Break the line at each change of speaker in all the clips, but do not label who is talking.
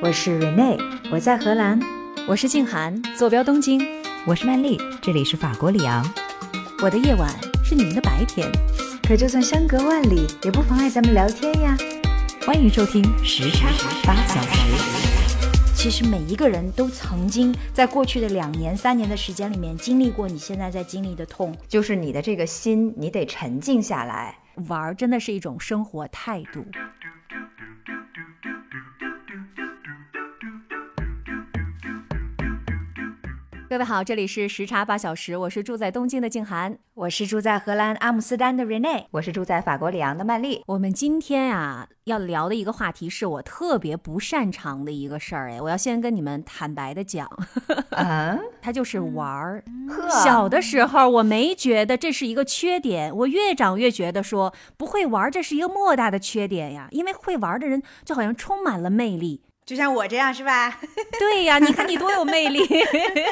我是 Rene，我在荷兰。
我是静涵，坐标东京。
我是曼丽，这里是法国里昂。
我的夜晚是你们的白天，
可就算相隔万里，也不妨碍咱们聊天呀。
欢迎收听时差八小时。
其实每一个人都曾经在过去的两年、三年的时间里面经历过你现在在经历的痛，就是你的这个心，你得沉静下来。
玩儿真的是一种生活态度。各位好，这里是时差八小时，我是住在东京的静涵，
我是住在荷兰阿姆斯特丹的 Rene，
我是住在法国里昂的曼丽。
我们今天啊要聊的一个话题是我特别不擅长的一个事儿，哎，我要先跟你们坦白的讲，
啊，
它就是玩儿。
呵
小的时候我没觉得这是一个缺点，我越长越觉得说不会玩儿这是一个莫大的缺点呀，因为会玩儿的人就好像充满了魅力。
就像我这样是吧？
对呀，你看你多有魅力，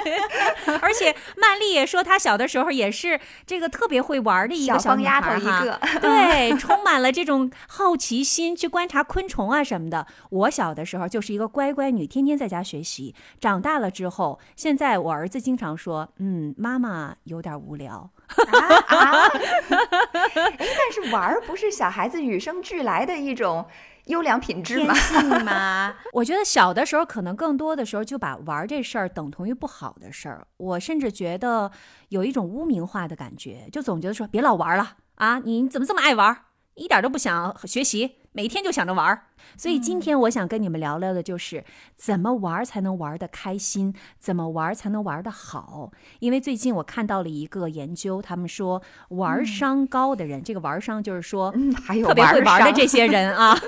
而且曼丽也说她小的时候也是这个特别会玩的一个
小丫头
孩哈
一个。
对，充满了这种好奇心，去观察昆虫啊什么的。我小的时候就是一个乖乖女，天天在家学习。长大了之后，现在我儿子经常说：“嗯，妈妈有点无聊。
啊啊！哎，但是玩儿不是小孩子与生俱来的一种优良品质吗？
性吗？”
我觉得小的时候可能更多的时候就把玩这事儿等同于不好的事儿。我甚至觉得有一种污名化的感觉，就总觉得说别老玩了啊，你怎么这么爱玩，一点都不想学习，每天就想着玩儿。所以今天我想跟你们聊聊的就是怎么玩儿才能玩得开心，怎么玩儿才能玩得好。因为最近我看到了一个研究，他们说玩商高的人，这个玩商就是说
嗯，还有
特别会玩的这些人啊，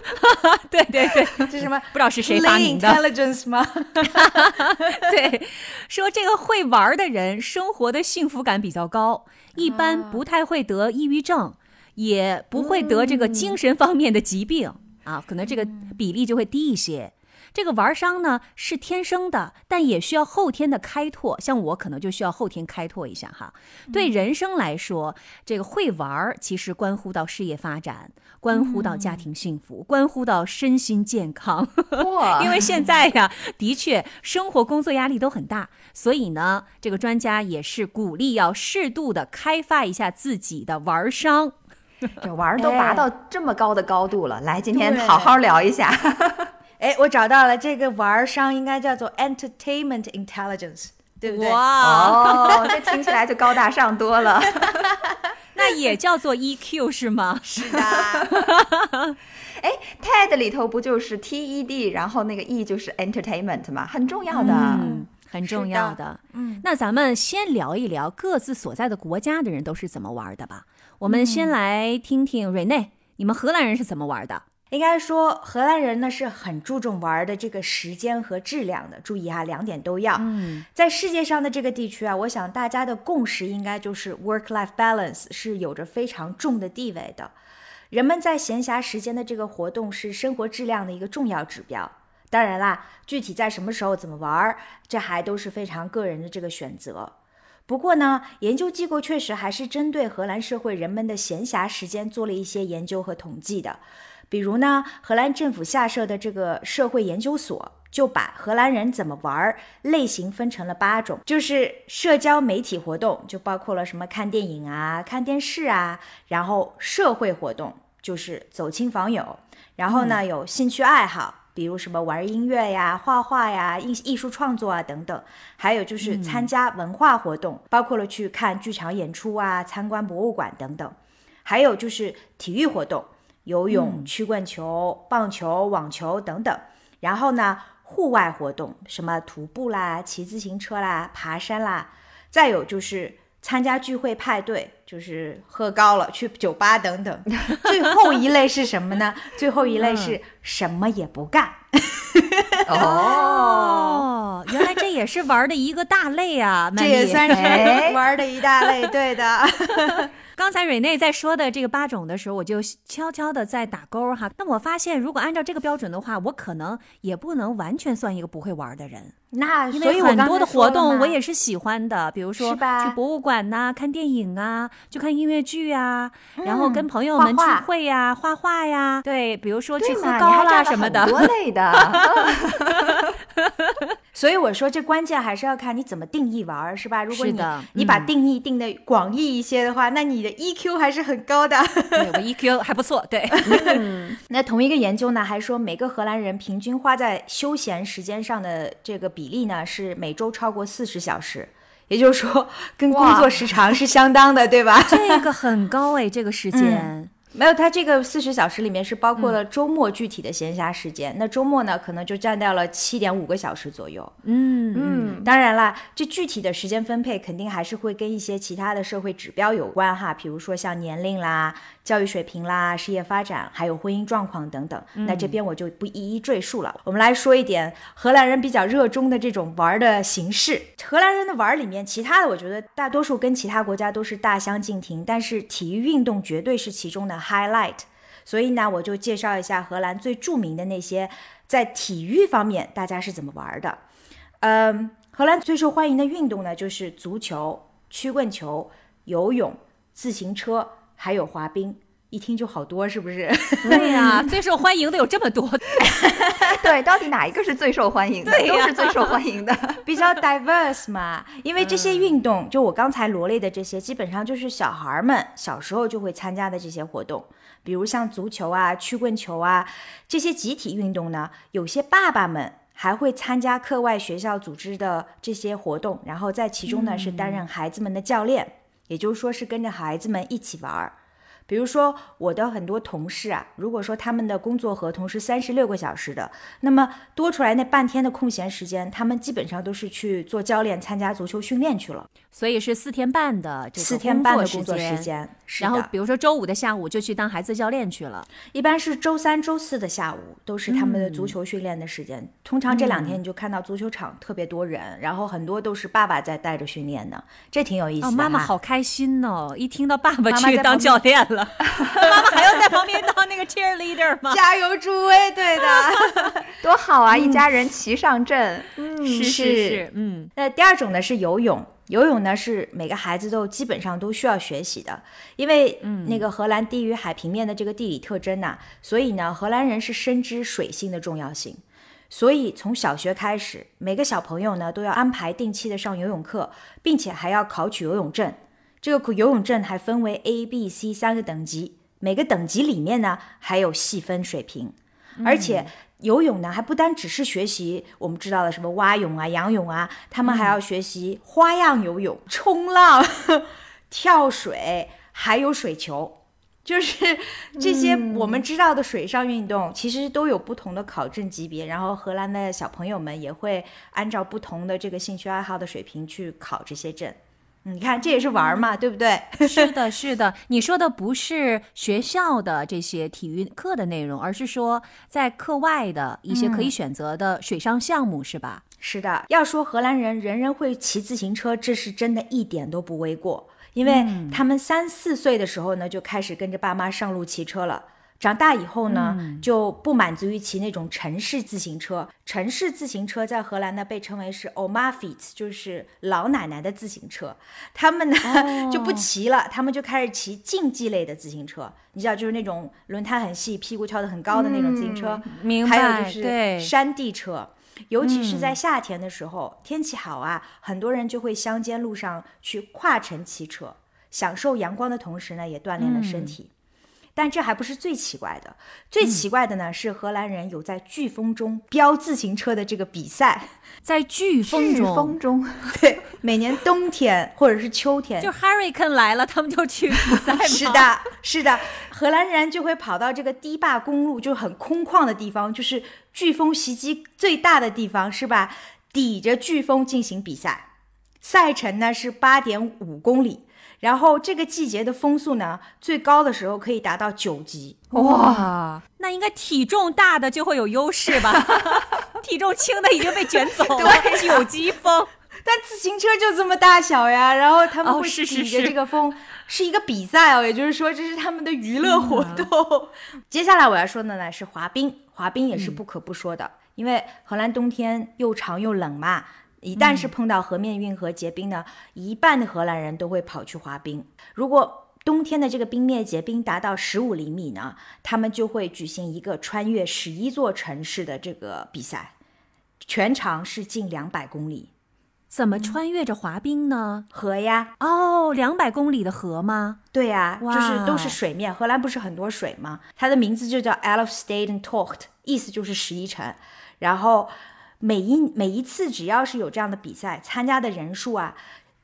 对 对对，
这是什么？
不知道是谁发明的。
intelligence 吗？
对，说这个会玩的人生活的幸福感比较高，一般不太会得抑郁症，也不会得这个精神方面的疾病、啊，可能这个比例就会低一些。这个玩伤呢是天生的，但也需要后天的开拓。像我可能就需要后天开拓一下哈。对人生来说，这个会玩儿其实关乎到事业发展，关乎到家庭幸福，关乎到身心健康。
哇，
因为现在呀，的确生活工作压力都很大，所以呢，这个专家也是鼓励要适度的开发一下自己的玩商。
这玩儿都拔到这么高的高度了，来，今天好好聊一下。
哎，我找到了，这个玩商应该叫做 entertainment intelligence，对不对？
哇，
哦，这听起来就高大上多了。
那也叫做 EQ 是吗？
是的。
哎，TED 里头不就是 TED，然后那个 E 就是 entertainment 嘛，很重要的。
嗯，很重要
是
的。
嗯，
那咱们先聊一聊各自所在的国家的人都是怎么玩的吧。我们先来听听瑞内，你们荷兰人是怎么玩的？
应该说荷兰人呢是很注重玩的这个时间和质量的。注意哈，两点都要。
嗯，
在世界上的这个地区啊，我想大家的共识应该就是 work-life balance 是有着非常重的地位的。人们在闲暇时间的这个活动是生活质量的一个重要指标。当然啦，具体在什么时候怎么玩儿，这还都是非常个人的这个选择。不过呢，研究机构确实还是针对荷兰社会人们的闲暇时间做了一些研究和统计的。比如呢，荷兰政府下设的这个社会研究所就把荷兰人怎么玩儿类型分成了八种，就是社交媒体活动，就包括了什么看电影啊、看电视啊，然后社会活动就是走亲访友，然后呢有兴趣爱好。比如什么玩音乐呀、画画呀、艺艺术创作啊等等，还有就是参加文化活动，包括了去看剧场演出啊、参观博物馆等等，还有就是体育活动，游泳、曲棍球、棒球、网球等等。然后呢，户外活动，什么徒步啦、骑自行车啦、爬山啦，再有就是参加聚会派对，就是喝高了去酒吧等等。最后一类是什么呢？最后一类是什么也不干。
哦，
哦，原来这也是玩的一个大类啊，这也
算是
玩的一大类，对的。
刚才蕊内在说的这个八种的时候，我就悄悄的在打勾哈。那我发现，如果按照这个标准的话，我可能也不能完全算一个不会玩的人。
那
因
所以
很多的活动我也是喜欢的，比如说去博物馆呐、看电影啊，去看音乐剧啊，然后跟朋友们聚会呀、画画呀，对，比如说去喝高啦什么的
很。多 类的。
所以我说，这关键还是要看你怎么定义玩儿，是吧？如果你你把
嗯
定义定的广义一些的话，那你的 EQ 还是很高的。
对我 EQ 还不错，对，
那同一个研究呢，还说每个荷兰人平均花在休闲时间上的这个比例呢，是每周超过四十小时，也就是说，跟工作时长是相当的，对吧？
这个很高哎，这个时间。
没有，它这个四十小时里面是包括了周末具体的闲暇时间，那周末呢，可能就占掉了七点五个小时左右。
嗯嗯，
嗯，
当然啦，这具体的时间分配肯定还是会跟一些其他的社会指标有关哈，比如说像年龄啦、教育水平啦、事业发展，还有婚姻状况等等。那这边我就不一一赘述了。我们来说一点荷兰人比较热衷的这种玩儿的形式。荷兰人的玩儿里面，其他的我觉得大多数跟其他国家都是大相径庭，但是体育运动绝对是其中的 highlight。所以呢，我就介绍一下荷兰最著名的那些在体育方面大家是怎么玩儿的。嗯，荷兰最受欢迎的运动呢，就是足球、曲棍球、游泳、自行车，还有滑冰。一听就好多，是不是？
对呀，最受欢迎的有这么多，
对，到底哪一个是最受欢迎的？都是最受欢迎的。
比较 diverse 嘛，因为这些运动，就我刚才罗列的这些，基本上就是小孩儿们小时候就会参加的这些活动，比如像足球啊、曲棍球啊这些集体运动呢，有些爸爸们还会参加课外学校组织的这些活动，然后在其中呢是担任孩子们的教练，也就是说是跟着孩子们一起玩儿。比如说，我的很多同事啊，如果说他们的工作合同是三十六个小时的，那么多出来那半天的空闲时间，他们基本上都是去做教练、参加足球训练去了。
所以是四天半的这个
四天半的工
工
作
时
时间，是
然后比如说周五的下午就去当孩子教练去了。
一般是周三、周四的下午都是他们的足球训练的时间。通常这两天你就看到足球场特别多人，然后很多都是爸爸在带着训练的，这挺有意思的
哦，妈妈好开心哦！一听到爸爸去当教练了，妈妈还要在旁边当那个 cheerleader 吗？
加油助威，对的。
多好啊！一家人齐上阵。
是是
是
是，嗯，
那第二种呢是游泳，游泳呢是每个孩子都基本上都需要学习的，因为那个荷兰低于海平面的这个地理特征呐、所以呢荷兰人是深知水性的重要性，所以从小学开始，每个小朋友呢都要安排定期的上游泳课，并且还要考取游泳证。这个游泳证还分为 A、B、C 三个等级，每个等级里面呢还有细分水平，而且游泳呢还不单只是学习我们知道的什么蛙泳啊、仰泳啊，他们还要学习花样游泳、冲浪、跳水，还有水球。就是这些我们知道的水上运动，其实都有不同的考证级别。然后荷兰的小朋友们也会按照不同的这个兴趣爱好的水平去考这些证。嗯你看，这也是玩儿嘛，对不对？
是的，是的。你说的不是学校的这些体育课的内容，而是说在课外的一些可以选择的水上项目，是吧？
是的，要说荷兰人人人会骑自行车，这是真的一点都不为过，因为他们三四岁的时候呢就开始跟着爸妈上路骑车了。长大以后呢，就不满足于骑那种城市自行车。城市自行车在荷兰呢被称为是 oma fiets，就是老奶奶的自行车。他们呢、就不骑了，他们就开始骑竞技类的自行车。你知道，就是那种轮胎很细、屁股翘得很高的那种自行车。
明
还有，就是，山地车，尤其是在夏天的时候，天气好啊，很多人就会乡间路上去跨城骑车，享受阳光的同时呢，也锻炼了身体。但这还不是最奇怪的，最奇怪的呢、是荷兰人有在飓风中飙自行车的这个比赛。
在飓风
飓
中，
风中，
对，每年冬天或者是秋天，
就 Hurricane 来了，他们就去比赛
是，的，是的，荷兰人就会跑到这个堤坝公路，就很空旷的地方，就是飓风袭击最大的地方，是吧？抵着飓风进行比赛，赛程呢是八点五公里，然后这个季节的风速呢，最高的时候可以达到九级。
哇，那应该体重大的就会有优势吧？体重轻的已经被卷走了，九级风。
但自行车就这么大小呀，然后他们会
哦是是
抵着这个风，是一个比赛哦，也就是说这是他们的娱乐活动。接下来我要说的呢是滑冰，滑冰也是不可不说的，因为荷兰冬天又长又冷嘛。一旦是碰到河面运河结冰呢，一半的荷兰人都会跑去滑冰。如果冬天的这个冰面结冰达到十五厘米呢，他们就会举行一个穿越十一座城市的这个比赛。全长是近两百公里。
怎么穿越着滑冰呢？
河呀，
哦，两百公里的河吗？
对呀、
哇
就是都是水面。荷兰不是很多水吗？它的名字就叫 Elfstedentocht，意思就是十一城。然后每一每一次只要是有这样的比赛，参加的人数啊，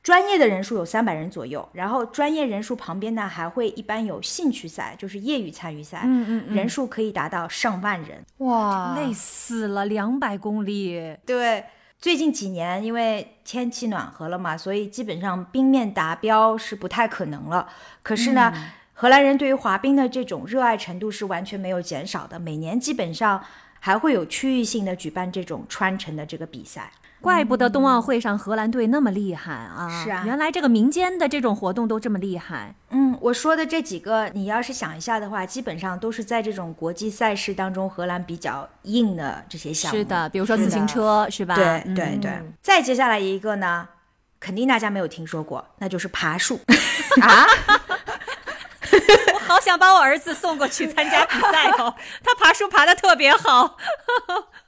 专业的人数有三百人左右，然后专业人数旁边呢还会一般有兴趣赛，就是业余参与赛，
嗯嗯
人数可以达到上万人。
哇，
累死了，两百公里。
对，最近几年因为天气暖和了嘛，所以基本上冰面达标是不太可能了。可是呢，荷兰人对于滑冰的这种热爱程度是完全没有减少的，每年基本上还会有区域性的举办这种穿城的这个比赛。
怪不得冬奥会上荷兰队那么厉害啊！
是啊
原来这个民间的这种活动都这么厉害。
嗯，我说的这几个，你要是想一下的话，基本上都是在这种国际赛事当中，荷兰比较硬的这些项目。
是的，比如说自行车，是吧？
对
嗯
对对。再接下来一个呢，肯定大家没有听说过，那就是爬树。
啊，
我好想把我儿子送过去参加比赛哦，他爬树爬的特别好。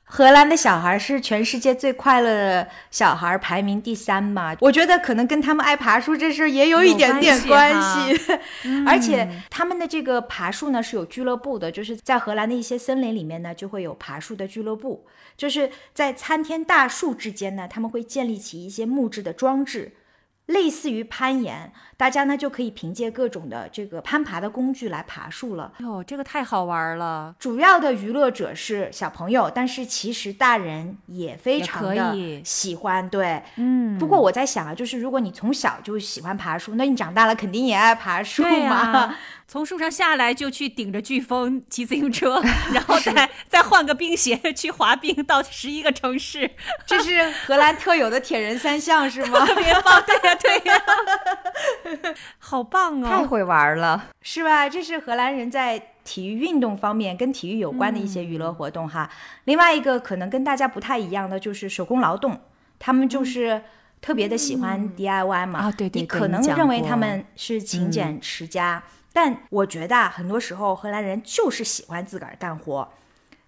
荷兰的小孩是全世界最快乐的小孩，排名第三嘛。我觉得可能跟他们爱爬树这事儿也有一点点关系。而且他们的这个爬树呢是有俱乐部的，就是在荷兰的一些森林里面呢就会有爬树的俱乐部，就是在参天大树之间呢，他们会建立起一些木质的装置。类似于攀岩，大家呢就可以凭借各种的这个攀爬的工具来爬树了。
哟，这个太好玩了。
主要的娱乐者是小朋友，但是其实大人也非常的喜欢。对，
嗯，
不过我在想啊，就是如果你从小就喜欢爬树，那你长大了肯定也爱爬树嘛。
从树上下来就去顶着飓风骑自行车，然后再 再换个冰鞋去滑冰到十一个城市，
这是荷兰特有的铁人三项是吗？
特别棒！对呀、对呀、好棒哦！
太会玩了。
是吧？这是荷兰人在体育运动方面跟体育有关的一些娱
嗯
乐活动哈。另外一个可能跟大家不太一样的就是手工劳动，他们就是特别的喜欢 DIY 嘛。
嗯啊对对
你可能认为他们是勤俭持家，但我觉得啊，很多时候荷兰人就是喜欢自个儿干活。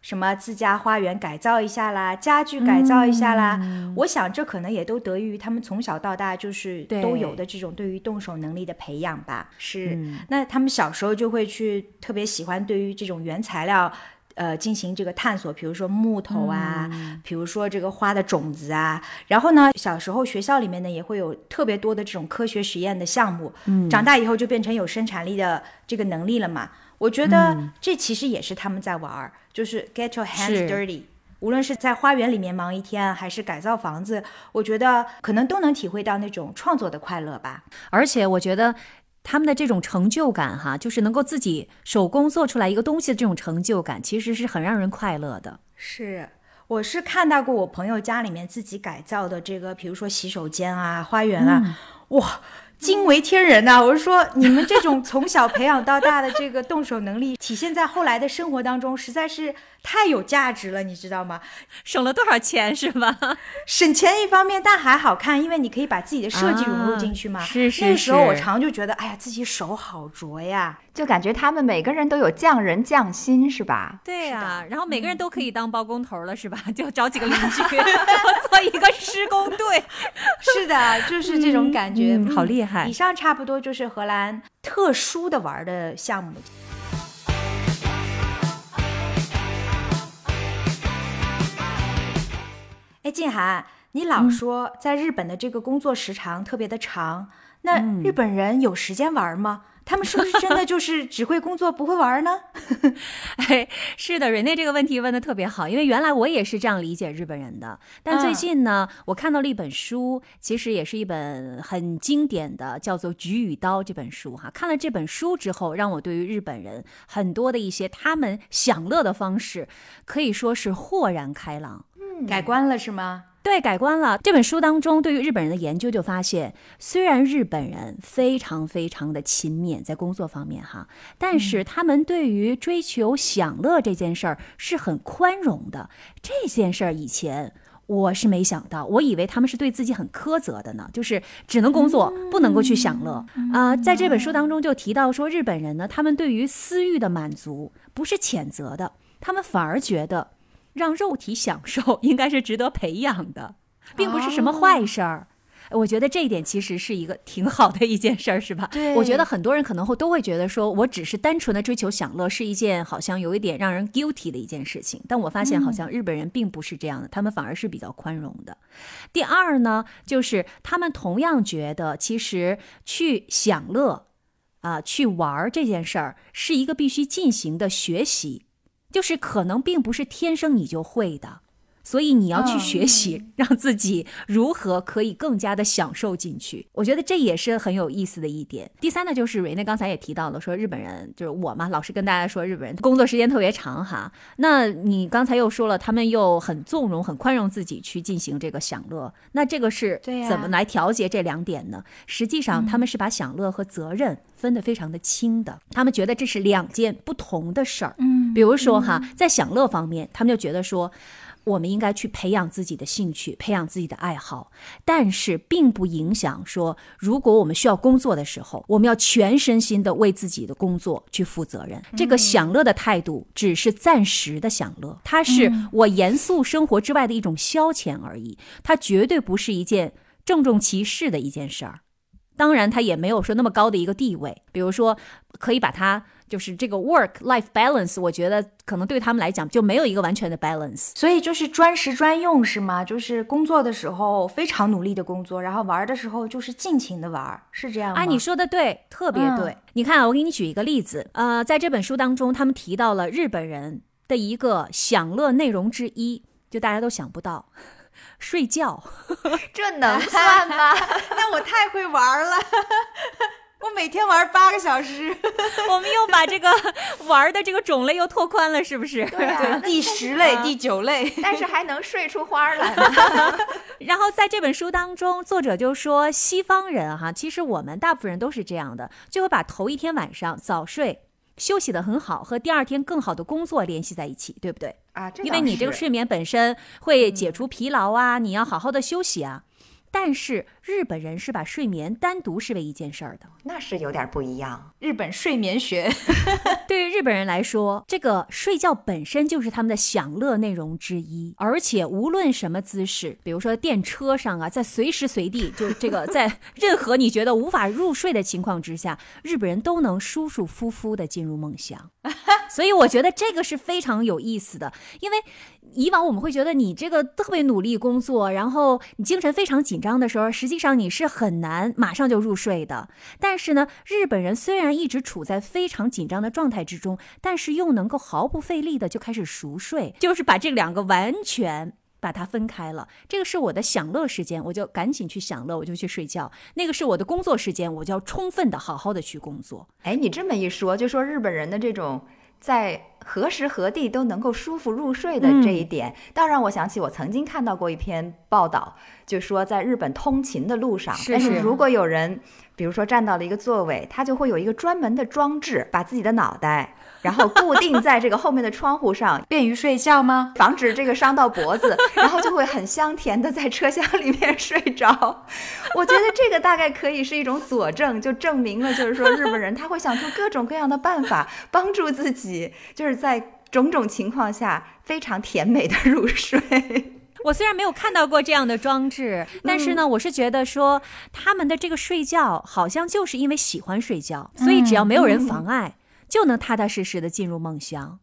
什么自家花园改造一下啦，家具改造一下啦，
嗯
我想这可能也都得益于他们从小到大就是都有的这种对于动手能力的培养吧。是，
嗯
那他们小时候就会去特别喜欢对于这种原材料。呃，进行这个探索，比如说木头啊，
嗯
比如说这个花的种子啊，然后呢，小时候学校里面呢也会有特别多的这种科学实验的项目，
嗯
长大以后就变成有生产力的这个能力了嘛。我觉得这其实也是他们在玩儿，就是 get your hands dirty。无论是在花园里面忙一天，还是改造房子，我觉得可能都能体会到那种创作的快乐吧。
而且我觉得他们的这种成就感，哈，就是能够自己手工做出来一个东西的这种成就感，其实是很让人快乐的。
是，我是看到过我朋友家里面自己改造的这个，比如说洗手间啊、花园啊，哇，惊为天人呐、我是说，你们这种从小培养到大的这个动手能力，体现在后来的生活当中，实在是太有价值了，你知道吗？
省了多少钱是吧？
省钱一方面，但还好看，因为你可以把自己的设计融入进去嘛。
啊是是
那时候我常就觉得，哎呀，自己手好拙呀。
就感觉他们每个人都有匠人匠心，是吧？
对呀、然后每个人都可以当包工头了，是吧？就找几个邻居，做一个施工队。
是的，就是这种感觉，
嗯好厉害
以上差不多就是荷兰特殊的玩的项目。哎，静涵，你老说在日本的这个工作时长特别的长，那日本人有时间玩吗？他们是不是真的就是只会工作不会玩儿呢？
哎，是的，瑞内这个问题问的特别好，因为原来我也是这样理解日本人的。但最
嗯
近呢，我看到了一本书，其实也是一本很经典的，叫做《菊与刀》这本书哈。看了这本书之后，让我对于日本人很多的一些他们享乐的方式，可以说是豁然开朗。
改观了是吗？
对，改观了。这本书当中对于日本人的研究就发现，虽然日本人非常非常的勤勉，在工作方面哈，但是他们对于追求享乐这件事儿是很宽容的。这件事儿以前。我是没想到，我以为他们是对自己很苛责的呢，就是只能工作，不能够去享乐。啊、在这本书当中就提到说，日本人呢，他们对于私欲的满足不是谴责的，他们反而觉得让肉体享受，应该是值得培养的，并不是什么坏事儿。我觉得这一点其实是一个 挺好的一件事儿，是吧？
对
我觉得很多人可能会都会觉得说，我只是单纯的追求享乐，是一件好像有一点让人 guilty 的一件事情。但我发现好像日本人并不是这样的，他们反而是比较宽容的。第二呢，就是他们同样觉得，其实去享乐啊、去玩儿这件事儿是一个必须进行的学习，就是可能并不是天生你就会的。所以你要去学习，让自己如何可以更加的享受进去。我觉得这也是很有意思的一点。第三呢，就是瑞内刚才也提到了，说日本人就是我嘛，老是跟大家说日本人工作时间特别长哈。那你刚才又说了，他们又很纵容、很宽容自己去进行这个享乐，那这个是怎么来调节这两点呢？实际上，他们是把享乐和责任分得非常的清的，他们觉得这是两件不同的事儿。
嗯
比如说哈，在享乐方面，他们就觉得说，我们应该去培养自己的兴趣，培养自己的爱好，但是并不影响说，如果我们需要工作的时候，我们要全身心的为自己的工作去负责任。这个享乐的态度只是暂时的享乐，它是我严肃生活之外的一种消遣而已，它绝对不是一件郑重其事的一件事儿。当然，它也没有说那么高的一个地位。比如说，可以把它就是这个 work life balance，我觉得可能对他们来讲就没有一个完全的 balance。
所以就是专时专用是吗？就是工作的时候非常努力的工作，然后玩的时候就是尽情的玩，是这样吗？
啊，你说的对，特别对。
嗯
你看啊，我给你举一个例子，呃，在这本书当中，他们提到了日本人的一个享乐内容之一，就大家都想不到，睡觉。
这能 算吗？
那我太会玩了，我每天玩八个小时。
我们又把这个 玩的这个种类又拓宽了，是不是？
对啊，
第十类、第九类，
但是还能睡出花儿来呢。
然后在这本书当中，作者就说，西方人哈，其实我们大部分人都是这样的，就会把头一天晚上早睡。休息的很好，和第二天更好的工作联系在一起，对不对？
啊，这
因为你这个睡眠本身会解除疲劳啊，你要好好的休息啊。但是日本人是把睡眠单独视为一件事儿的。
那是有点不一样。
日本睡眠学。
对于日本人来说，这个睡觉本身就是他们的享乐内容之一，而且无论什么姿势，比如说电车上啊，在随时随地，就 这个在任何你觉得无法入睡的情况之下，日本人都能舒舒服服的进入梦乡。所以我觉得这个是非常有意思的，因为以往我们会觉得你这个特别努力工作，然后你精神非常紧张的时候，实际上你是很难马上就入睡的。但是呢，日本人虽然一直处在非常紧张的状态之中，但是又能够毫不费力的就开始熟睡，就是把这两个完全。把它分开了，这个是我的享乐时间，我就赶紧去享乐，我就去睡觉；那个是我的工作时间，我就要充分的、好好的去工作。
哎，你这么一说，就说日本人的这种在何时何地都能够舒服入睡的这一点，倒让我想起我曾经看到过一篇报道，就说在日本通勤的路上，但是。如果有人，比如说站到了一个座位，他就会有一个专门的装置，把自己的脑袋。然后固定在这个后面的窗户上，
便于睡觉吗？
防止这个伤到脖子，然后就会很香甜的在车厢里面睡着。我觉得这个大概可以是一种佐证，就证明了，就是说日本人他会想出各种各样的办法帮助自己，就是在种种情况下非常甜美的入睡。
我虽然没有看到过这样的装置，但是呢，我是觉得说他们的这个睡觉好像就是因为喜欢睡觉，所以只要没有人妨碍。就能踏踏实实的进入梦乡，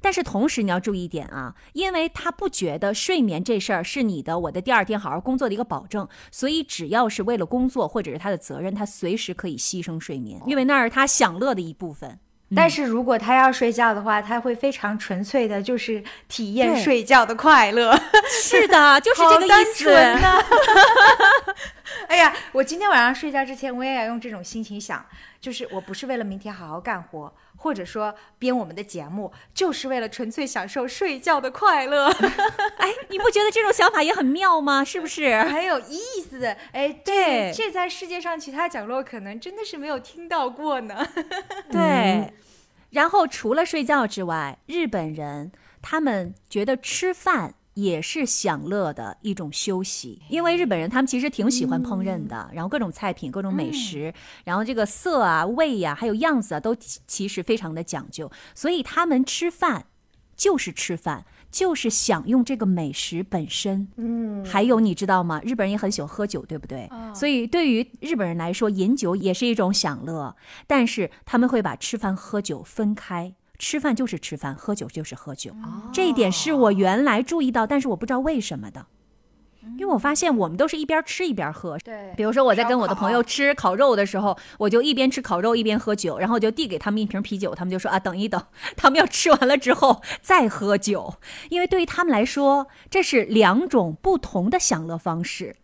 但是同时你要注意一点啊，因为他不觉得睡眠这事儿是你的我的第二天好好工作的一个保证，所以只要是为了工作或者是他的责任，他随时可以牺牲睡眠，因为那是他享乐的一部分。
但是如果他要睡觉的话，他会非常纯粹的，就是体验睡觉的快乐。
是的，就是这个意思。
呐、哎呀，我今天晚上睡觉之前，我也要用这种心情想，就是我不是为了明天好好干活，或者说编我们的节目，就是为了纯粹享受睡觉的快乐，
哎，你不觉得这种想法也很妙吗？是不是？
很有意思的。哎，
对
这这在世界上其他角落可能真的是没有听到过呢。
对。然后除了睡觉之外，日本人他们觉得吃饭也是享乐的一种休息，因为日本人他们其实挺喜欢烹饪的，然后各种菜品、各种美食，然后这个色啊、味呀、还有样子啊，都其其实非常的讲究，所以他们吃饭就是吃饭，就是享用这个美食本身。
嗯，
还有你知道吗？日本人也很喜欢喝酒，对不对？所以对于日本人来说，饮酒也是一种享乐，但是他们会把吃饭喝酒分开。吃饭就是吃饭，喝酒就是喝酒。这一点是我原来注意到，但是我不知道为什么的。因为我发现我们都是一边吃一边喝。
对
比如说我在跟我的朋友吃烤肉的时候，我就一边吃烤肉一边喝酒，然后我就递给他们一瓶啤酒，他们就说啊等一等，他们要吃完了之后再喝酒，因为对于他们来说这是两种不同的享乐方式，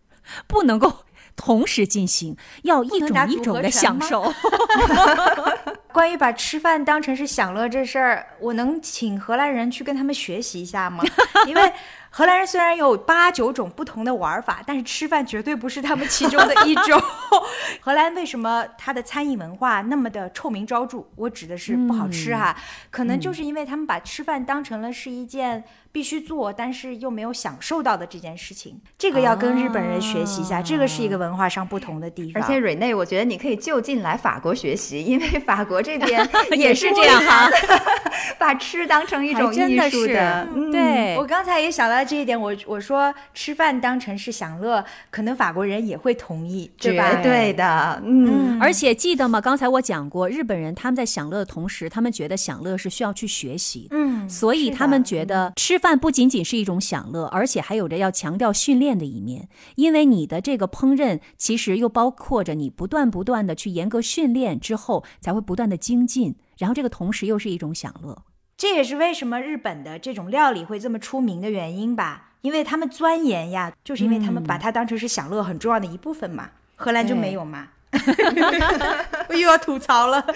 不能够同时进行，要一种一种的享受。
关于把吃饭当成是享乐这事儿，我能请荷兰人去跟他们学习一下吗？因为荷兰人虽然有八九种不同的玩法，但是吃饭绝对不是他们其中的一种。荷兰为什么它的餐饮文化那么的臭名昭著？我指的是不好吃哈，可能就是因为他们把吃饭当成了是一件必须做，但是又没有享受到的这件事情。这个要跟日本人学习一下，这个是一个文化上不同的地方。
而且瑞内，我觉得你可以就近来法国学习，因为法国这边
也是这样哈，
把吃当成一种艺
的是
术的。嗯
对
我刚才也想到这一点，我我说吃饭当成是享乐，可能法国人也会同意，对吧？
绝对的，嗯，
而且记得吗？刚才我讲过，日本人他们在享乐的同时，他们觉得享乐是需要去学习，
嗯，
所以他们觉得吃饭不仅仅是一种享乐，而且还有着要强调训练的一面。因为你的这个烹饪，其实又包括着你不断不断的去严格训练之后，才会不断的精进。然后这个同时又是一种享乐。
这也是为什么日本的这种料理会这么出名的原因吧？因为他们钻研呀，就是因为他们把它当成是享乐很重要的一部分嘛。荷兰就没有嘛。我又要吐槽了。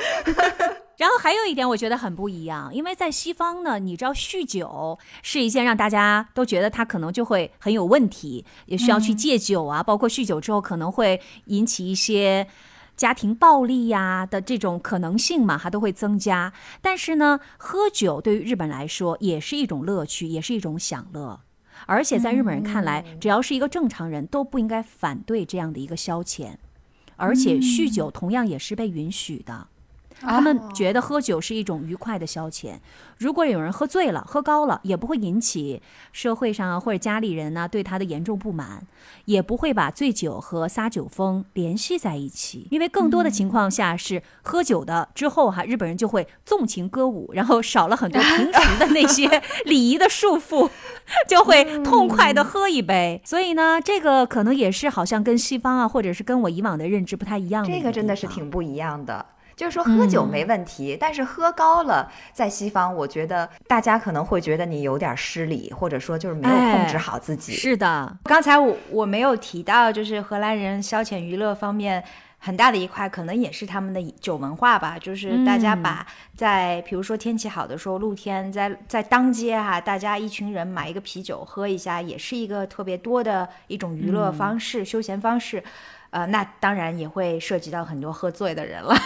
然后还有一点，我觉得很不一样，因为在西方呢，你知道酗酒是一件让大家都觉得他可能就会很有问题，也需要去戒酒啊，包括酗酒之后可能会引起一些家庭暴力呀、的这种可能性嘛，它都会增加。但是呢，喝酒对于日本来说也是一种乐趣，也是一种享乐。而且在日本人看来，只要是一个正常人都不应该反对这样的一个消遣，而且酗酒同样也是被允许的。他们觉得喝酒是一种愉快的消遣。如果有人喝醉了、喝高了，也不会引起社会上啊或者家里人呢、对他的严重不满，也不会把醉酒和撒酒疯联系在一起。因为更多的情况下是喝酒的之后哈、日本人就会纵情歌舞，然后少了很多平时的那些 礼仪的束缚，就会痛快的喝一杯。所以呢，这个可能也是好像跟西方啊，或者是跟我以往的认知不太一样的一
这个真的是挺不一样的。就是说喝酒没问题，但是喝高了，在西方，我觉得大家可能会觉得你有点失礼，或者说就是没有控制好自己。
是的，
刚才我我没有提到，就是荷兰人消遣娱乐方面很大的一块，可能也是他们的酒文化吧。就是大家把在比如说天气好的时候，露天在在当街哈、大家一群人买一个啤酒喝一下，也是一个特别多的一种娱乐方式、休闲方式。呃，那当然也会涉及到很多喝醉的人了。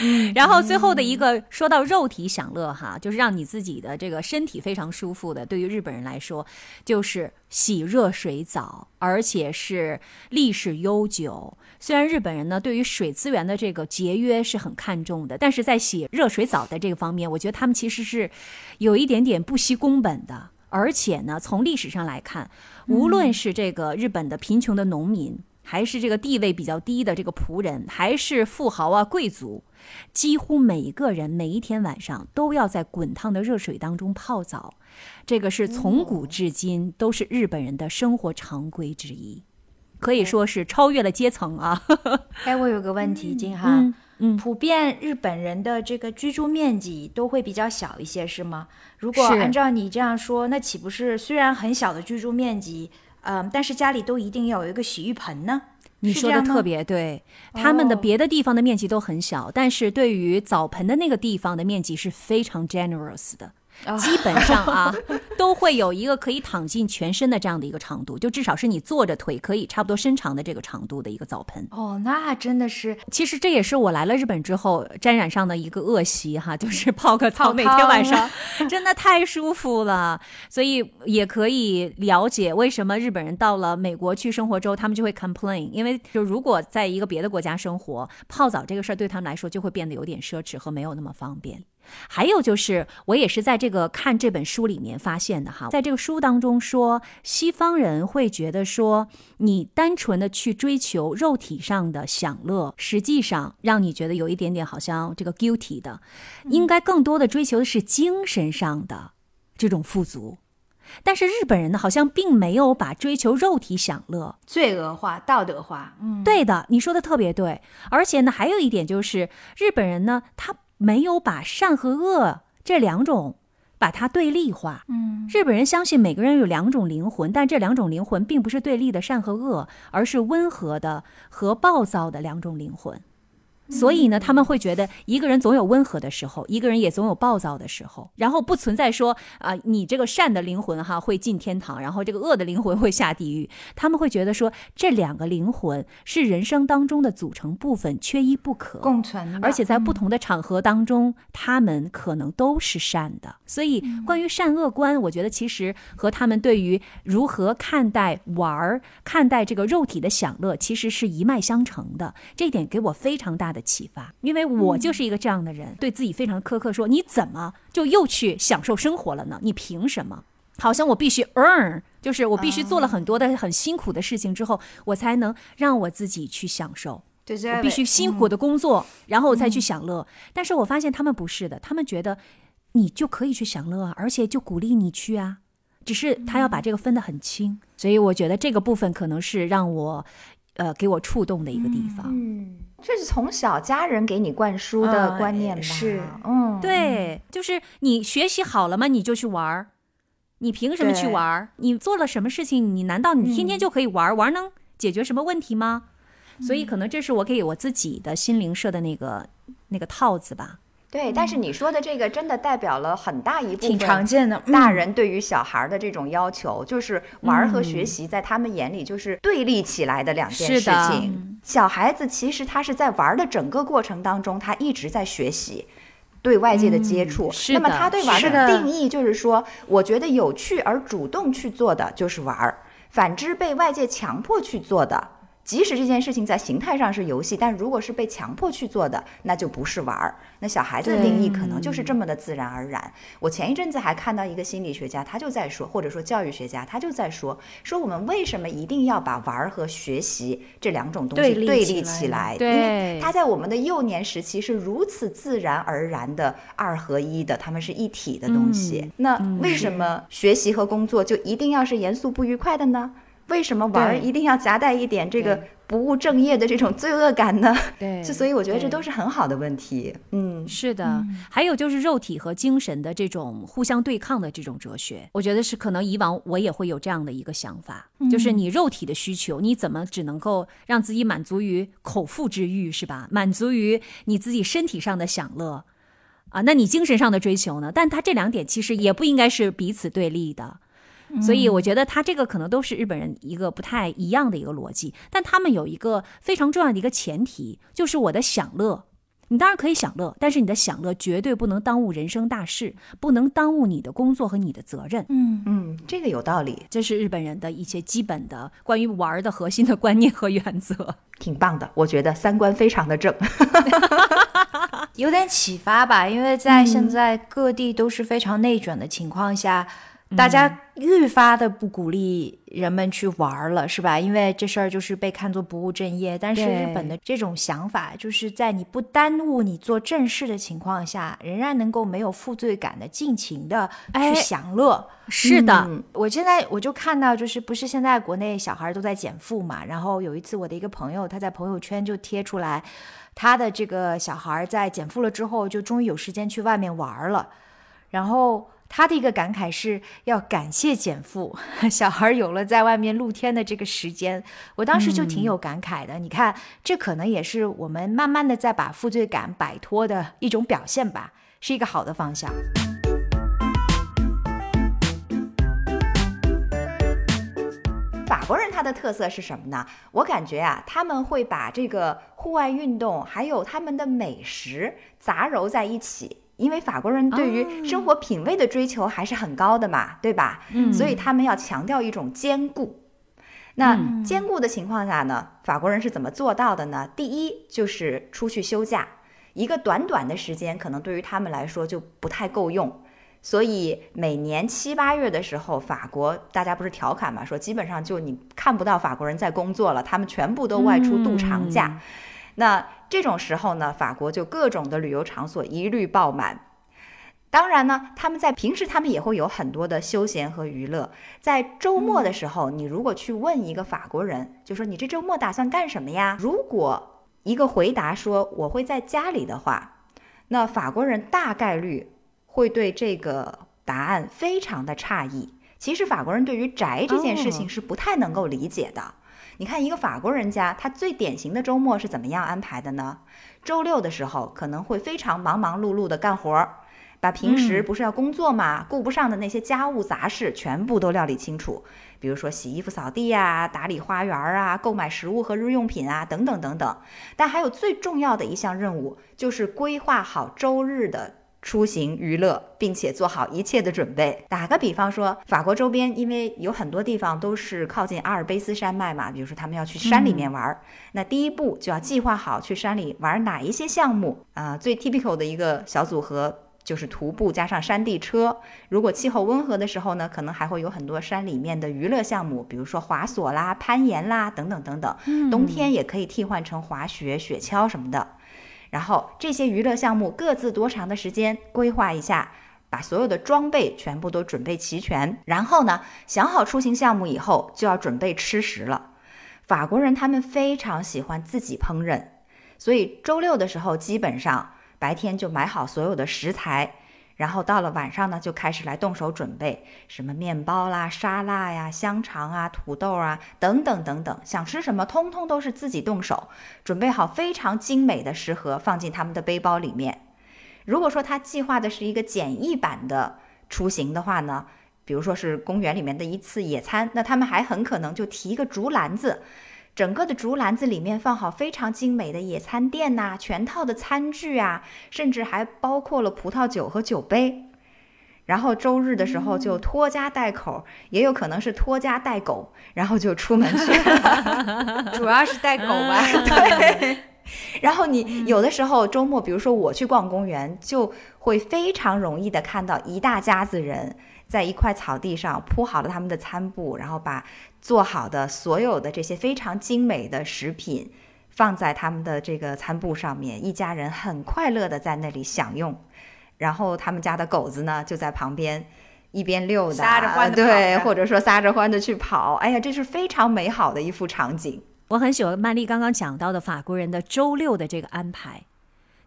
嗯然后最后的一个说到肉体享乐哈，就是让你自己的这个身体非常舒服的。对于日本人来说，就是洗热水澡，而且是历史悠久。虽然日本人呢对于水资源的这个节约是很看重的，但是在洗热水澡的这个方面，我觉得他们其实是有一点点不惜工本的。而且呢，从历史上来看，无论是这个日本的贫穷的农民，还是这个地位比较低的这个仆人，还是富豪啊贵族，几乎每一个人每一天晚上都要在滚烫的热水当中泡澡，这个是从古至今都是日本人的生活常规之一，可以说是超越了阶层啊。
哎，我有个问题，金哈。
嗯嗯
普遍日本人的这个居住面积都会比较小一些，是吗？如果按照你这样说，那岂不是虽然很小的居住面积，嗯、但是家里都一定要有一个洗浴盆呢？
你说的特别对，他们的
哦
别的地方的面积都很小，但是对于澡盆的那个地方的面积是非常 generous 的。
哦
基本上啊，都会有一个可以躺进全身的这样的一个长度，就至少是你坐着腿可以差不多伸长的这个长度的一个澡盆。
哦，那真的是
其实这也是我来了日本之后沾染上的一个恶习哈，就是泡个澡，每天晚上真的太舒服了，所以也可以了解为什么日本人到了美国去生活之后，他们就会 complain，因为就如果在一个别的国家生活，泡澡这个事儿对他们来说就会变得有点奢侈和没有那么方便。还有就是，我也是在这个看这本书里面发现的哈，在这个书当中说，西方人会觉得说，你单纯的去追求肉体上的享乐，实际上让你觉得有一点点好像这个 guilty 的，应该更多的追求的是精神上的这种富足。但是日本人呢，好像并没有把追求肉体享乐
罪恶化、道德化。
嗯，对的，你说的特别对。而且呢，还有一点就是，日本人呢，他。没有把善和恶这两种把它对立化。
嗯，
日本人相信每个人有两种灵魂，但这两种灵魂并不是对立的善和恶，而是温和的和暴躁的两种灵魂。所以呢，他们会觉得一个人总有温和的时候，一个人也总有暴躁的时候，然后不存在说啊，你这个善的灵魂哈会进天堂，然后这个恶的灵魂会下地狱。他们会觉得说这两个灵魂是人生当中的组成部分，缺一不可，
共存。
而且在不同的场合当中，他们可能都是善的。所以，关于善恶观，我觉得其实和他们对于如何看待玩儿、看待这个肉体的享乐，其实是一脉相承的。这一点给我非常大的。的启发，因为我就是一个这样的人，对自己非常苛刻，说你怎么就又去享受生活了呢？你凭什么？好像我必须 earn，就是我必须做了很多的很辛苦的事情之后，我才能让我自己去享受。
对，
我必须辛苦的工作，然后我才去享乐。但是我发现他们不是的，他们觉得你就可以去享乐啊，而且就鼓励你去啊，只是他要把这个分得很清。所以我觉得这个部分可能是让我。呃，给我触动的一个地方，
嗯，这是从小家人给你灌输的观念吧？
是，
嗯，
对，就是你学习好了吗？你就去玩儿，你凭什么去玩儿？你做了什么事情？你难道你天天就可以玩儿？玩能解决什么问题吗？所以，可能这是我给我自己的心灵设的那个那个套子吧。
对，但是你说的这个真的代表了很大一部分
挺常见的
大人对于小孩的这种要求，就是玩和学习在他们眼里就是对立起来的两件事情。小孩子其实他是在玩的整个过程当中，他一直在学习对外界的接触。那么他对玩的定义就是说，我觉得有趣而主动去做的就是玩，反之被外界强迫去做的。即使这件事情在形态上是游戏，但如果是被强迫去做的，那就不是玩儿。那小孩子的定义可能就是这么的自然而然。我前一阵子还看到一个心理学家，他就在说，或者说教育学家，他就在说，说我们为什么一定要把玩儿和学习这两种东西对立起来？
对，
因为他在我们的幼年时期是如此自然而然的二合一的，他们是一体的东西。那为什么学习和工作就一定要是严肃不愉快的呢？为什么玩一定要夹带一点这个不务正业的这种罪恶感呢？
对，
所以我觉得这都是很好的问题。嗯，
是的。还有就是肉体和精神的这种互相对抗的这种哲学，我觉得是可能以往我也会有这样的一个想法，就是你肉体的需求，你怎么只能够让自己满足于口腹之欲，是吧？满足于你自己身体上的享乐啊？那你精神上的追求呢？但他这两点其实也不应该是彼此对立的。所以我觉得他这个可能都是日本人一个不太一样的一个逻辑，但他们有一个非常重要的一个前提，就是我的享乐，你当然可以享乐，但是你的享乐绝对不能耽误人生大事，不能耽误你的工作和你的责任。
嗯。嗯，这个有道理，
这是日本人的一些基本的关于玩的核心的观念和原则，
挺棒的，我觉得三观非常的正，
有点启发吧，因为在现在各地都是非常内卷的情况下。大家愈发的不鼓励人们去玩了，是吧？因为这事儿就是被看作不务正业。但是日本的这种想法，就是在你不耽误你做正事的情况下，仍然能够没有负罪感的尽情的去享乐。
是的，
我现在我就看到，就是不是现在国内小孩都在减负嘛？然后有一次我的一个朋友他在朋友圈就贴出来，他的这个小孩在减负了之后，就终于有时间去外面玩了，然后。他的一个感慨是要感谢减负，小孩有了在外面露天的这个时间。我当时就挺有感慨的。你看，这可能也是我们慢慢的在把负罪感摆脱的一种表现吧，是一个好的方向。
法国人他的特色是什么呢？我感觉啊，他们会把这个户外运动还有他们的美食杂糅在一起。因为法国人对于生活品味的追求还是很高的嘛，对吧？嗯，所以他们要强调一种兼顾。那兼顾的情况下呢，法国人是怎么做到的呢？第一就是出去休假，一个短短的时间，可能对于他们来说就不太够用。所以每年七八月的时候，法国大家不是调侃嘛，说基本上就你看不到法国人在工作了，他们全部都外出度长假。那这种时候呢，法国就各种的旅游场所一律爆满。当然呢，他们在平时他们也会有很多的休闲和娱乐。在周末的时候，你如果去问一个法国人，就说你这周末打算干什么呀？如果一个回答说我会在家里的话，那法国人大概率会对这个答案非常的诧异。其实法国人对于宅这件事情是不太能够理解的。你看一个法国人家，他最典型的周末是怎么样安排的呢？周六的时候可能会非常忙忙碌碌的干活儿。把平时不是要工作嘛，顾不上的那些家务杂事全部都料理清楚，比如说洗衣服、扫地呀、打理花园啊、购买食物和日用品啊，等等等等。但还有最重要的一项任务，就是规划好周日的出行娱乐，并且做好一切的准备。打个比方说，法国周边因为有很多地方都是靠近阿尔卑斯山脉嘛，比如说他们要去山里面玩，那第一步就要计划好去山里玩哪一些项目啊。最 typical 的一个小组合。就是徒步加上山地车，如果气候温和的时候呢，可能还会有很多山里面的娱乐项目，比如说滑索啦、攀岩啦等等等等。冬天也可以替换成滑雪、雪橇什么的。然后这些娱乐项目各自多长的时间，规划一下，把所有的装备全部都准备齐全。然后呢，想好出行项目以后，就要准备吃食了。法国人他们非常喜欢自己烹饪，所以周六的时候基本上。白天就买好所有的食材，然后到了晚上呢，就开始来动手准备什么面包啦、沙拉呀、香肠啊、土豆啊等等等等，想吃什么通通都是自己动手准备好，非常精美的食盒放进他们的背包里面。如果说他计划的是一个简易版的出行的话呢，比如说是公园里面的一次野餐，那他们还很可能就提一个竹篮子。整个的竹篮子里面放好非常精美的野餐垫呐，全套的餐具啊，甚至还包括了葡萄酒和酒杯。然后周日的时候就拖家带口，也有可能是拖家带狗，然后就出门去了。
主要是带狗吧。
对。然后你有的时候周末，比如说我去逛公园，就会非常容易的看到一大家子人。在一块草地上铺好了他们的餐布，然后把做好的所有的这些非常精美的食品放在他们的这个餐布上面，一家人很快乐的在那里享用。然后他们家的狗子呢就在旁边一边溜达，对，或者说撒着欢的去跑。哎呀，这是非常美好的一幅场景。
我很喜欢曼丽刚刚讲到的法国人的周六的这个安排，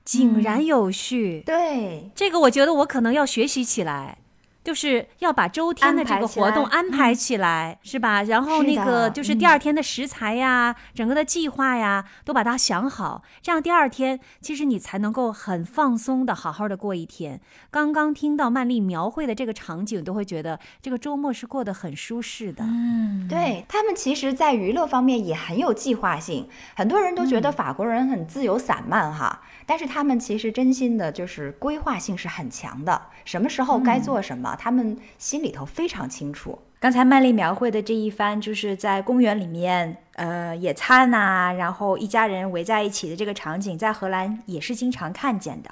井然有序。
对，
这个我觉得我可能要学习起来。就是要把周天的这个活动安排起来，是吧？然后那个就是第二天的食材呀，整个的计划呀，都把它想好，这样第二天其实你才能够很放松的好好的过一天。刚刚听到曼丽描绘的这个场景，都会觉得这个周末是过得很舒适的。
嗯，对他们其实，在娱乐方面也很有计划性。很多人都觉得法国人很自由散漫哈。但是他们其实真心的，就是规划性是很强的，什么时候该做什么，他们心里头非常清楚。
刚才曼丽描绘的这一番，就是在公园里面，呃，野餐呐，然后一家人围在一起的这个场景，在荷兰也是经常看见的。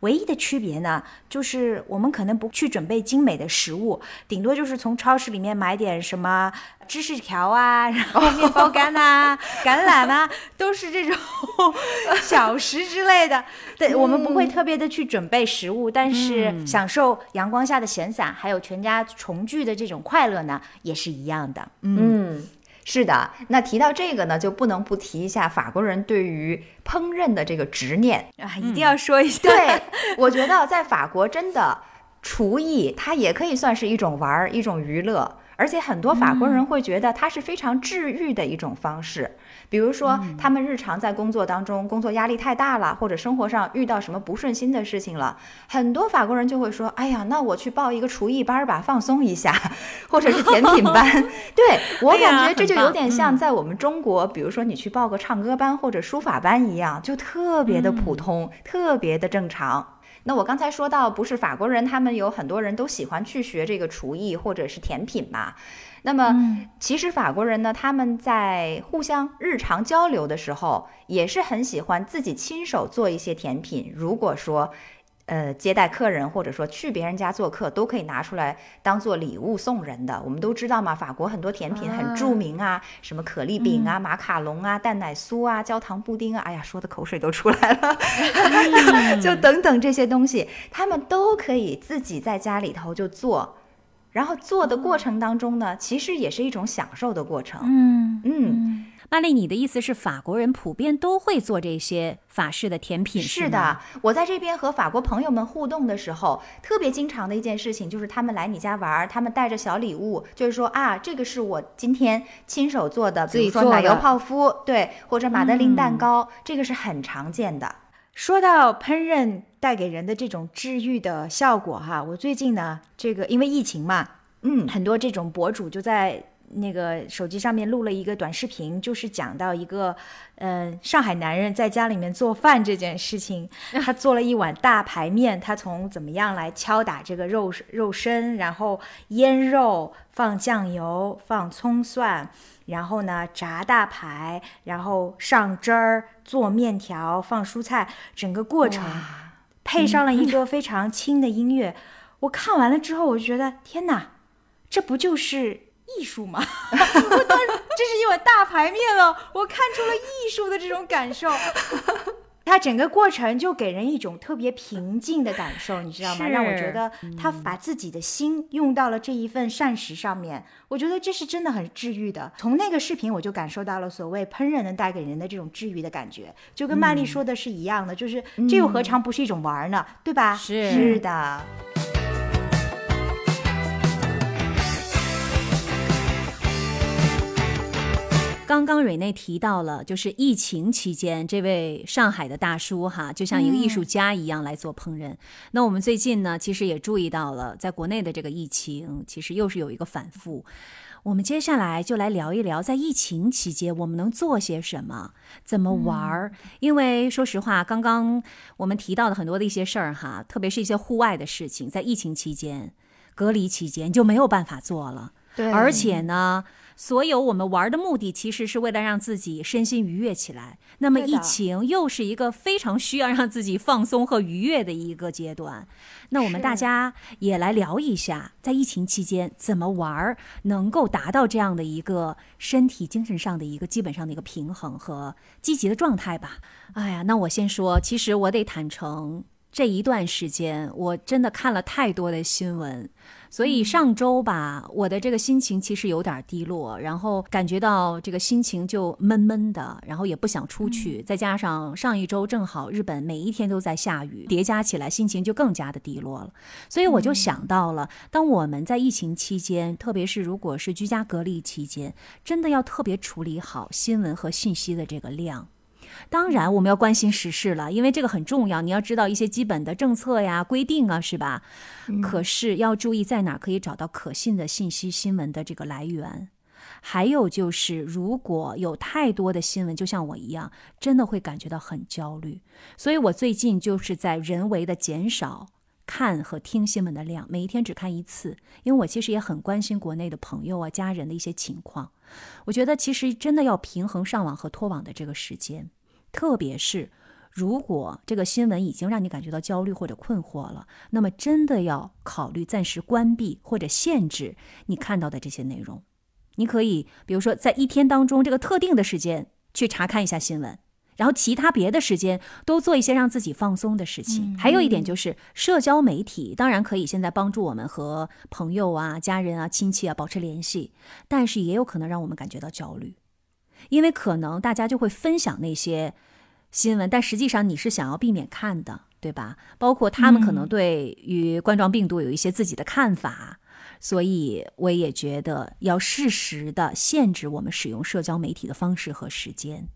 唯一的区别呢，就是我们可能不去准备精美的食物，顶多就是从超市里面买点什么芝士条啊，然后面包干呐、橄榄啊，都是这种 小食之类的。对，我们不会特别的去准备食物，但是享受阳光下的闲散，还有全家重聚的这种快乐。呢也是一样的，
嗯，是的。那提到这个呢，就不能不提一下法国人对于烹饪的这个执念
啊，一定要说一下。
对，我觉得在法国真的厨艺，它也可以算是一种玩儿，一种娱乐，而且很多法国人会觉得它是非常治愈的一种方式。比如说，他们日常在工作当中，工作压力太大了，或者生活上遇到什么不顺心的事情了，很多法国人就会说：“哎呀，那我去报一个厨艺班吧，放松一下，或者是甜品班。”对我感觉这就有点像在我们中国，比如说你去报个唱歌班或者书法班一样，就特别的普通，特别的正常。那我刚才说到，不是法国人，他们有很多人都喜欢去学这个厨艺或者是甜品嘛。那么，其实法国人呢，他们在互相日常交流的时候，也是很喜欢自己亲手做一些甜品。如果说，呃，接待客人或者说去别人家做客，都可以拿出来当做礼物送人的。我们都知道嘛，法国很多甜品很著名啊，什么可丽饼啊、马卡龙啊、蛋奶酥啊、焦糖布丁啊，哎呀，说的口水都出来了。就等等这些东西，他们都可以自己在家里头就做，然后做的过程当中呢，其实也是一种享受的过程。
嗯
嗯。
玛丽，你的意思是法国人普遍都会做这些法式的甜品？
是的，我在这边和法国朋友们互动的时候，特别经常的一件事情就是他们来你家玩，他们带着小礼物，就是说啊，这个是我今天亲手做的，比如说奶油泡芙，对，或者马德琳蛋糕，这个是很常见的。
说到烹饪带给人的这种治愈的效果哈，我最近呢，这个因为疫情嘛，
嗯，
很多这种博主就在。那个手机上面录了一个短视频，就是讲到一个，嗯，上海男人在家里面做饭这件事情。他做了一碗大排面，他从怎么样来敲打这个肉肉身，然后腌肉，放酱油，放葱蒜，然后呢炸大排，然后上汁儿，做面条，放蔬菜，整个过程配上了一个 非常轻的音乐。我看完了之后，我就觉得天哪，这不就是？艺术嘛，我当这是一碗大排面了，我看出了艺术的这种感受。它整个过程就给人一种特别平静的感受，你知道吗？让我觉得他把自己的心用到了这一份膳食上面，我觉得这是真的很治愈的。从那个视频我就感受到了所谓烹饪能带给人的这种治愈的感觉，就跟曼丽说的是一样的，就是这又何尝不是一种玩呢？对吧？
是
是的。
刚刚蕊内提到了，就是疫情期间，这位上海的大叔哈，就像一个艺术家一样来做烹饪。那我们最近呢，其实也注意到了，在国内的这个疫情，其实又是有一个反复。我们接下来就来聊一聊，在疫情期间我们能做些什么，怎么玩儿。因为说实话，刚刚我们提到的很多的一些事儿哈，特别是一些户外的事情，在疫情期间、隔离期间就没有办法做了。
对，
而且呢。所有我们玩的目的，其实是为了让自己身心愉悦起来。那么疫情又是一个非常需要让自己放松和愉悦的一个阶段。那我们大家也来聊一下，在疫情期间怎么玩能够达到这样的一个身体、精神上的一个基本上的一个平衡和积极的状态吧。哎呀，那我先说，其实我得坦诚，这一段时间我真的看了太多的新闻。所以上周吧，我的这个心情其实有点低落，然后感觉到这个心情就闷闷的，然后也不想出去。再加上上一周正好日本每一天都在下雨，叠加起来心情就更加的低落了。所以我就想到了，当我们在疫情期间，特别是如果是居家隔离期间，真的要特别处理好新闻和信息的这个量。当然，我们要关心时事了，因为这个很重要。你要知道一些基本的政策呀、规定啊，是吧？可是要注意在哪可以找到可信的信息、新闻的这个来源。还有就是，如果有太多的新闻，就像我一样，真的会感觉到很焦虑。所以我最近就是在人为的减少看和听新闻的量，每一天只看一次，因为我其实也很关心国内的朋友啊、家人的一些情况。我觉得其实真的要平衡上网和脱网的这个时间。特别是，如果这个新闻已经让你感觉到焦虑或者困惑了，那么真的要考虑暂时关闭或者限制你看到的这些内容。你可以，比如说在一天当中这个特定的时间去查看一下新闻，然后其他别的时间都做一些让自己放松的事情。还有一点就是，社交媒体当然可以现在帮助我们和朋友啊、家人啊、亲戚啊保持联系，但是也有可能让我们感觉到焦虑。因为可能大家就会分享那些新闻，但实际上你是想要避免看的，对吧？包括他们可能对于冠状病毒有一些自己的看法，所以我也觉得要适时的限制我们使用社交媒体的方式和时间。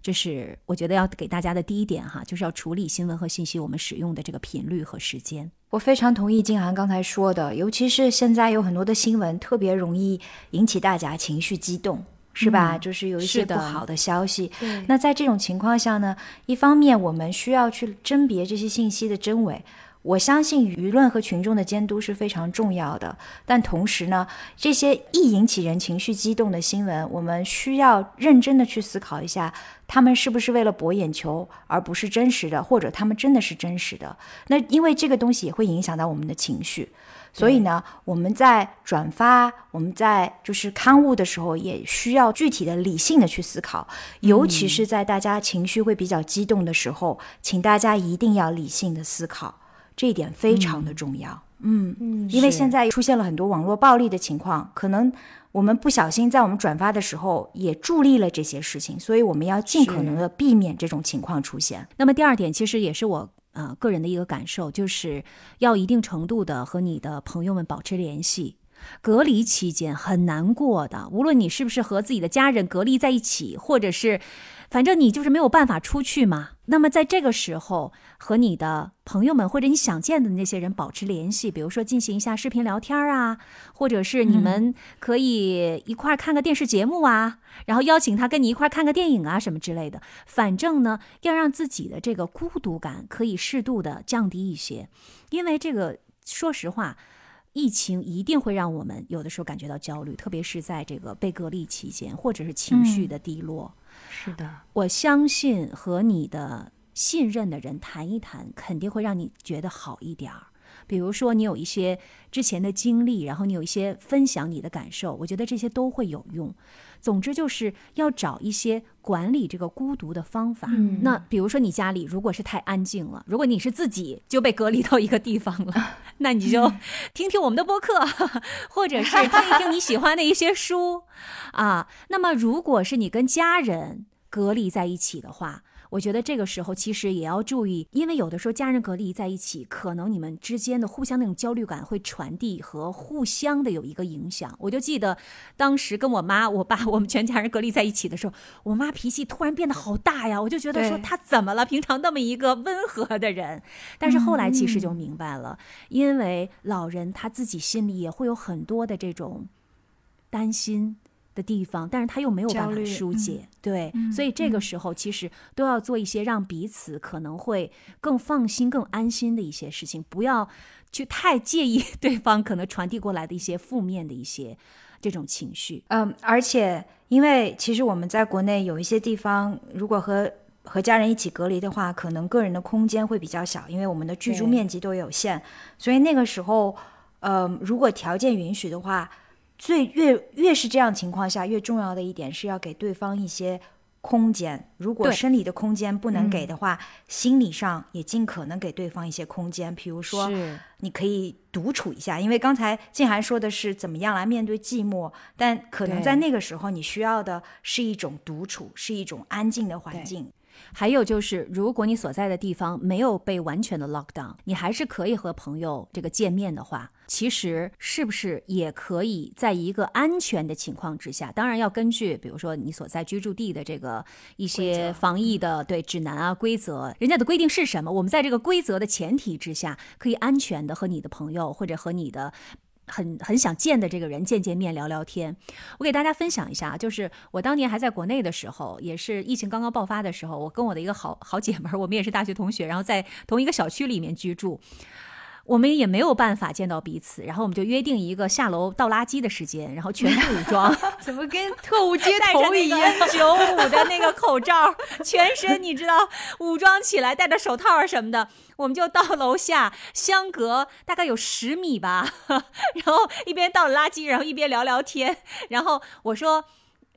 这是我觉得要给大家的第一点哈，就是要处理新闻和信息我们使用的这个频率和时间。
我非常同意金涵刚才说的，尤其是现在有很多的新闻特别容易引起大家情绪激动。是吧？就是有一些不好的消息。那在这种情况下呢，一方面我们需要去甄别这些信息的真伪，我相信舆论和群众的监督是非常重要的，但同时呢，这些易引起人情绪激动的新闻，我们需要认真的去思考一下，他们是不是为了博眼球，而不是真实的，或者他们真的是真实的？那因为这个东西也会影响到我们的情绪，所以呢，我们在转发、我们在就是刊物的时候，也需要具体的、理性的去思考，尤其是在大家情绪会比较激动的时候，请大家一定要理性的思考。这一点非常的重要，嗯嗯，因为现在出现了很多网络暴力的情况，可能我们不小心在我们转发的时候也助力了这些事情，所以我们要尽可能的避免这种情况出现。
那么第二点，其实也是我啊个人的一个感受，就是要一定程度的和你的朋友们保持联系。隔离期间很难过的，无论你是不是和自己的家人隔离在一起，或者是。反正你就是没有办法出去嘛。那么在这个时候，和你的朋友们或者你想见的那些人保持联系，比如说进行一下视频聊天啊，或者是你们可以一块看个电视节目啊，然后邀请他跟你一块看个电影啊什么之类的。反正呢，要让自己的这个孤独感可以适度的降低一些，因为这个说实话。疫情一定会让我们有的时候感觉到焦虑，特别是在这个被隔离期间，或者是情绪的低落。
是的，
我相信和你的信任的人谈一谈，肯定会让你觉得好一点儿。比如说，你有一些之前的经历，然后你有一些分享你的感受，我觉得这些都会有用。总之就是要找一些管理这个孤独的方法。那比如说你家里如果是太安静了，如果你是自己就被隔离到一个地方了，那你就听听我们的播客，或者是 听一听你喜欢的一些书啊。那么如果是你跟家人隔离在一起的话，我觉得这个时候其实也要注意，因为有的时候家人隔离在一起，可能你们之间的互相那种焦虑感会传递和互相的有一个影响。我就记得当时跟我妈、我爸，我们全家人隔离在一起的时候，我妈脾气突然变得好大呀，我就觉得说她怎么了？平常那么一个温和的人，但是后来其实就明白了，因为老人他自己心里也会有很多的这种担心。的地方，但是他又没有办法疏解，对，所以这个时候其实都要做一些让彼此可能会更放心、更安心的一些事情，不要去太介意 对方可能传递过来的一些负面的一些这种情绪。
嗯，而且因为其实我们在国内有一些地方，如果和和家人一起隔离的话，可能个人的空间会比较小，因为我们的居住面积都有限，所以那个时候，呃，如果条件允许的话。最越越是这样情况下，越重要的一点是要给对方一些空间。如果生理的空间不能给的话，心理上也尽可能给对方一些空间。比如说，你可以独处一下，因为刚才静涵说的是怎么样来面对寂寞，但可能在那个时候，你需要的是一种独处，是一种安静的环境。
还有就是，如果你所在的地方没有被完全的 lock down，你还是可以和朋友这个见面的话，其实是不是也可以在一个安全的情况之下？当然要根据，比如说你所在居住地的这个一些防疫的对指南啊规则，人家的规定是什么？我们在这个规则的前提之下，可以安全的和你的朋友或者和你的。很很想见的这个人见见面聊聊天，我给大家分享一下，就是我当年还在国内的时候，也是疫情刚刚爆发的时候，我跟我的一个好好姐们儿，我们也是大学同学，然后在同一个小区里面居住。我们也没有办法见到彼此，然后我们就约定一个下楼倒垃圾的时间，然后全副武装，
怎么跟特务接头一样？
九五的那个口罩，全身你知道武装起来，戴着手套什么的，我们就到楼下，相隔大概有十米吧，然后一边倒垃圾，然后一边聊聊天，然后我说。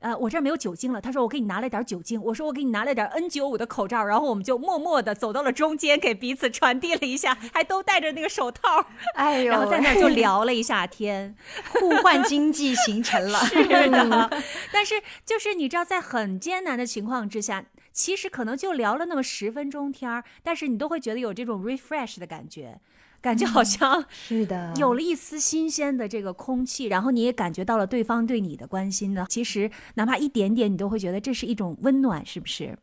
呃，我这儿没有酒精了。他说我给你拿了点酒精。我说我给你拿了点 N 九五的口罩。然后我们就默默的走到了中间，给彼此传递了一下，还都戴着那个手套。
哎呦，
然后在那儿就聊了一下天，
互换经济形成了。
是的，但是就是你知道，在很艰难的情况之下，其实可能就聊了那么十分钟天儿，但是你都会觉得有这种 refresh 的感觉。感觉好像
是的，
有了一丝新鲜的这个空气，然后你也感觉到了对方对你的关心呢。其实哪怕一点点，你都会觉得这是一种温暖，是不是？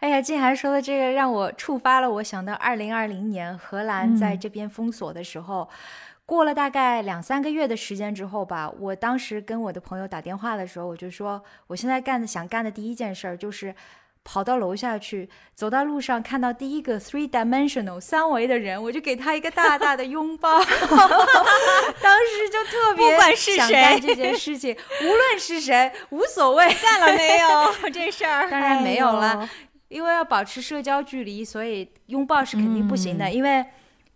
哎呀，静涵说的这个让我触发了，我想到二零二零年荷兰在这边封锁的时候，过了大概两三个月的时间之后吧，我当时跟我的朋友打电话的时候，我就说，我现在干的想干的第一件事儿就是。跑到楼下去，走到路上看到第一个 three dimensional 三维的人，我就给他一个大大的拥抱。当时就特别
不管是
想干这件事情，无论是谁无所谓。
干了没有 这事儿？
当然没有了，
哎
因为要保持社交距离，所以拥抱是肯定不行的。因为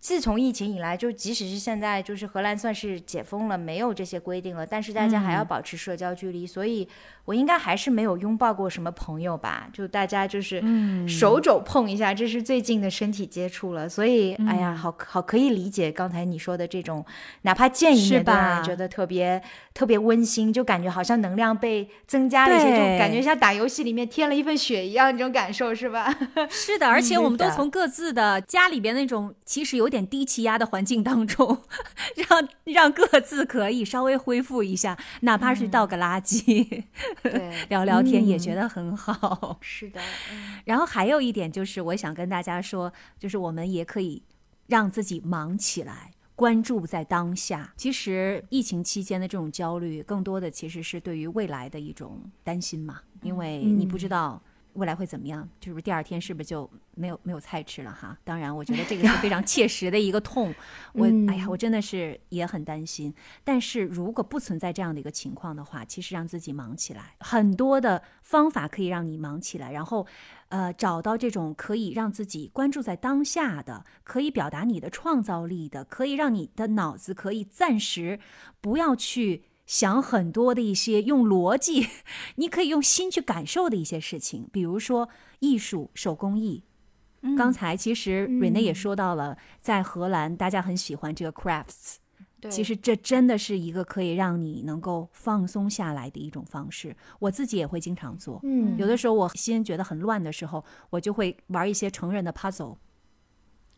自从疫情以来，就即使是现在，就是荷兰算是解封了，没有这些规定了，但是大家还要保持社交距离，所以我应该还是没有拥抱过什么朋友吧。就大家就是手肘碰一下，这是最近的身体接触了。所以，哎呀，好好可以理解刚才你说的这种，哪怕见一
是
面都让人
吧
觉得特别特别温馨，就感觉好像能量被增加了一些，就
对
感觉像打游戏里面添了一份血一样，这种感受是吧？
是的，而且我们都从各自的家里边那种其实有点低气压的环境当中，让让各自可以稍微恢复一下，哪怕是倒个垃圾、
对，
聊聊天，也
嗯
觉得很好。
是的，嗯
然后还有一点就是，我想跟大家说，就是我们也可以让自己忙起来。关注在当下，其实疫情期间的这种焦虑，更多的其实是对于未来的一种担心嘛，因为你不知道未来会怎么样，就是第二天是不是就没有没有菜吃了哈？当然，我觉得这个是非常切实的一个痛，我哎呀，我真的是也很担心。但是如果不存在这样的一个情况的话，其实让自己忙起来，很多的方法可以让你忙起来，然后。呃，找到这种可以让自己关注在当下的，可以表达你的创造力的，可以让你的脑子可以暂时不要去想很多的一些用逻辑，你可以用心去感受的一些事情，比如说艺术、手工艺。刚才其实瑞内也说到了，在荷兰大家很喜欢这个 crafts，其实这真的是一个可以让你能够放松下来的一种方式。我自己也会经常做，
嗯。
有的时候我心觉得很乱的时候，我就会玩一些成人的 puzzle，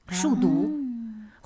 数独，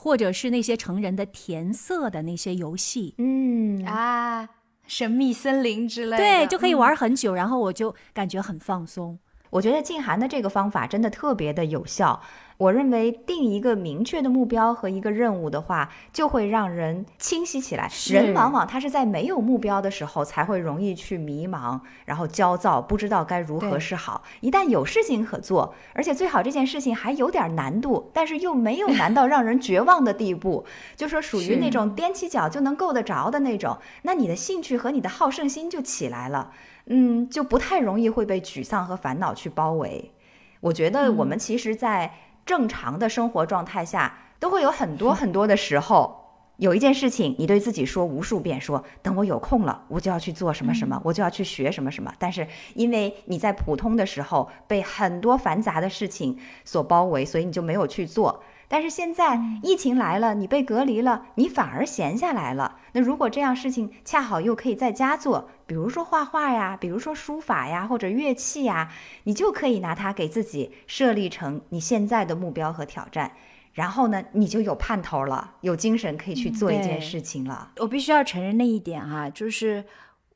或者是那些成人的填色的那些游戏。
嗯
啊，神秘森林之类的，
对，就可以
嗯
玩很久，然后我就感觉很放松。
我觉得静涵的这个方法真的特别的有效。我认为定一个明确的目标和一个任务的话，就会让人清晰起来。人往往他是在没有目标的时候才会容易去迷茫，然后焦躁，不知道该如何是好。一旦有事情可做，而且最好这件事情还有点难度，但是又没有难到让人绝望的地步，就说属于那种踮起脚就能够得着的那种，那你的兴趣和你的好胜心就起来了。嗯，就不太容易会被沮丧和烦恼去包围。我觉得我们其实，在正常的生活状态下，都会有很多很多的时候，有一件事情，你对自己说无数遍说，等我有空了，我就要去做什么什么，我就要去学什么什么。但是因为你在普通的时候被很多繁杂的事情所包围，所以你就没有去做。但是现在疫情来了，你被隔离了，你反而闲下来了。那如果这样事情恰好又可以在家做，比如说画画呀，比如说书法呀，或者乐器呀，你就可以拿它给自己设立成你现在的目标和挑战。然后呢，你就有盼头了，有精神可以去做一件事情了。
我必须要承认那一点哈、就是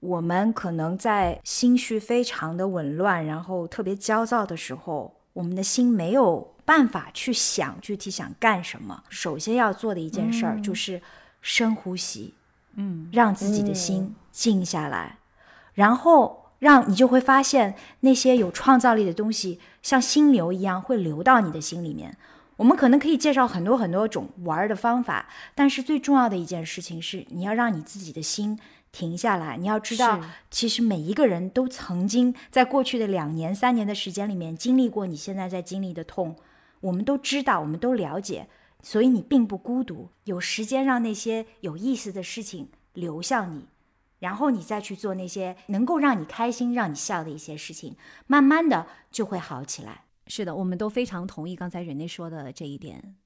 我们可能在心绪非常的紊乱，然后特别焦躁的时候，我们的心没有办法去想具体想干什么。首先要做的一件事儿就是深呼吸，
嗯，
让自己的心静下来，然后让你就会发现那些有创造力的东西，像心流一样会流到你的心里面。我们可能可以介绍很多很多种玩儿的方法，但是最重要的一件事情是，你要让你自己的心停下来。你要知道，其实每一个人都曾经在过去的两年、三年的时间里面经历过你现在在经历的痛，我们都知道，我们都了解，所以你并不孤独。有时间让那些有意思的事情流向你，然后你再去做那些能够让你开心、让你笑的一些事情，慢慢的就会好起来。
是的，我们都非常同意刚才人类说的这一点。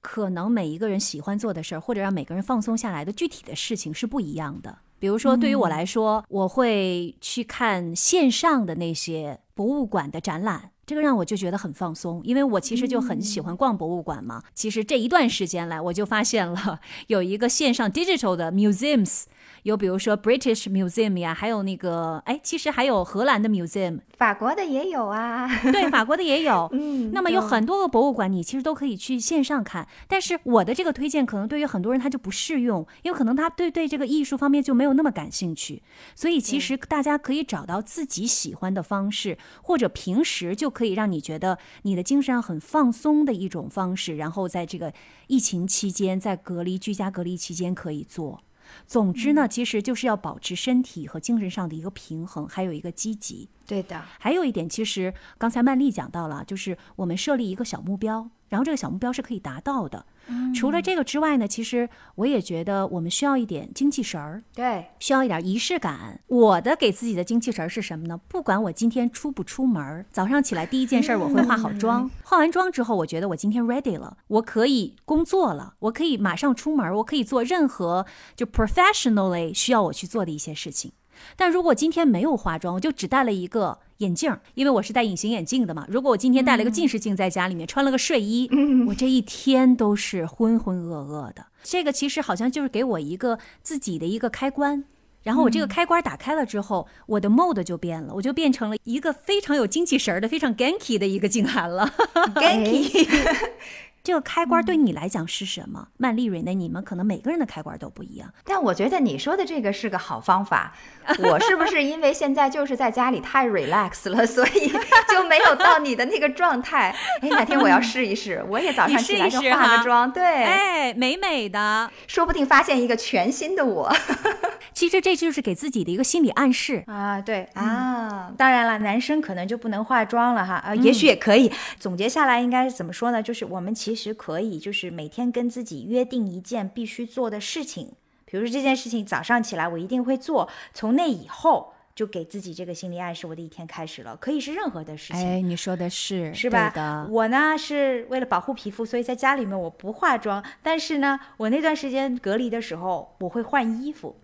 可能每一个人喜欢做的事儿，或者让每个人放松下来的具体的事情是不一样的。比如说，对于我来说，我会去看线上的那些博物馆的展览，这个让我就觉得很放松，因为我其实就很喜欢逛博物馆嘛。其实这一段时间来，我就发现了 有一个线上 digital 的 museums，有比如说 British Museum 呀，还有那个哎，其实还有荷兰的 Museum，
法国的也有啊，
对，法国的也有。
嗯，
那么有很多个博物馆，你其实都可以去线上看。但是我的这个推荐可能对于很多人他就不适用，因为可能他对对这个艺术方面就没有那么感兴趣。所以其实大家可以找到自己喜欢的方式，或者平时就可以让你觉得你的精神上很放松的一种方式，然后在这个疫情期间，在隔离居家隔离期间可以做。总之呢，其实就是要保持身体和精神上的一个平衡，还有一个积极。
对的，
还有一点，其实刚才曼丽讲到了，就是我们设立一个小目标，然后这个小目标是可以达到的。除了这个之外呢，其实我也觉得我们需要一点精气神儿，
对，
需要一点仪式感。我的给自己的精气神儿是什么呢？不管我今天出不出门儿，早上起来第一件事儿我会化好妆，化完妆之后，我觉得我今天 ready 了，我可以工作了，我可以马上出门，我可以做任何就 professionally 需要我去做的一些事情。但如果今天没有化妆，我就只戴了一个眼镜儿，因为我是戴隐形眼镜的嘛。如果我今天戴了个近视镜在家里面，穿了个睡衣，我这一天都是浑浑噩噩的。这个其实好像就是给我一个自己的一个开关，然后我这个开关打开了之后，我的 mode 就变了，我就变成了一个非常有精气神儿的、非常 ganky 的一个静涵了。
Ganky，
这个开关对你来讲是什么？曼丽蕊呢？你们可能每个人的开关都不一样。
但我觉得你说的这个是个好方法。我是不是因为现在就是在家里太 relax 了，所以就没有到你的那个状态？哎，哪天我要试一试，我也早上起来就化个妆，对，
哎，美美的。
说不定发现一个全新的我
其实这就是给自己的一个心理暗示。
啊，对啊。
啊。
当然了，男生可能就不能化妆了哈，呃，也许也可以。总结下来应该是怎么说呢？就是我们其实可以，就是每天跟自己约定一件必须做的事情，比如说这件事情早上起来我一定会做，从那以后就给自己这个心理暗示，我的一天开始了，可以是任何的事情。
哎，你说的是
是吧
的，
我呢是为了保护皮肤，所以在家里面我不化妆。但是呢，我那段时间隔离的时候，我会换衣服，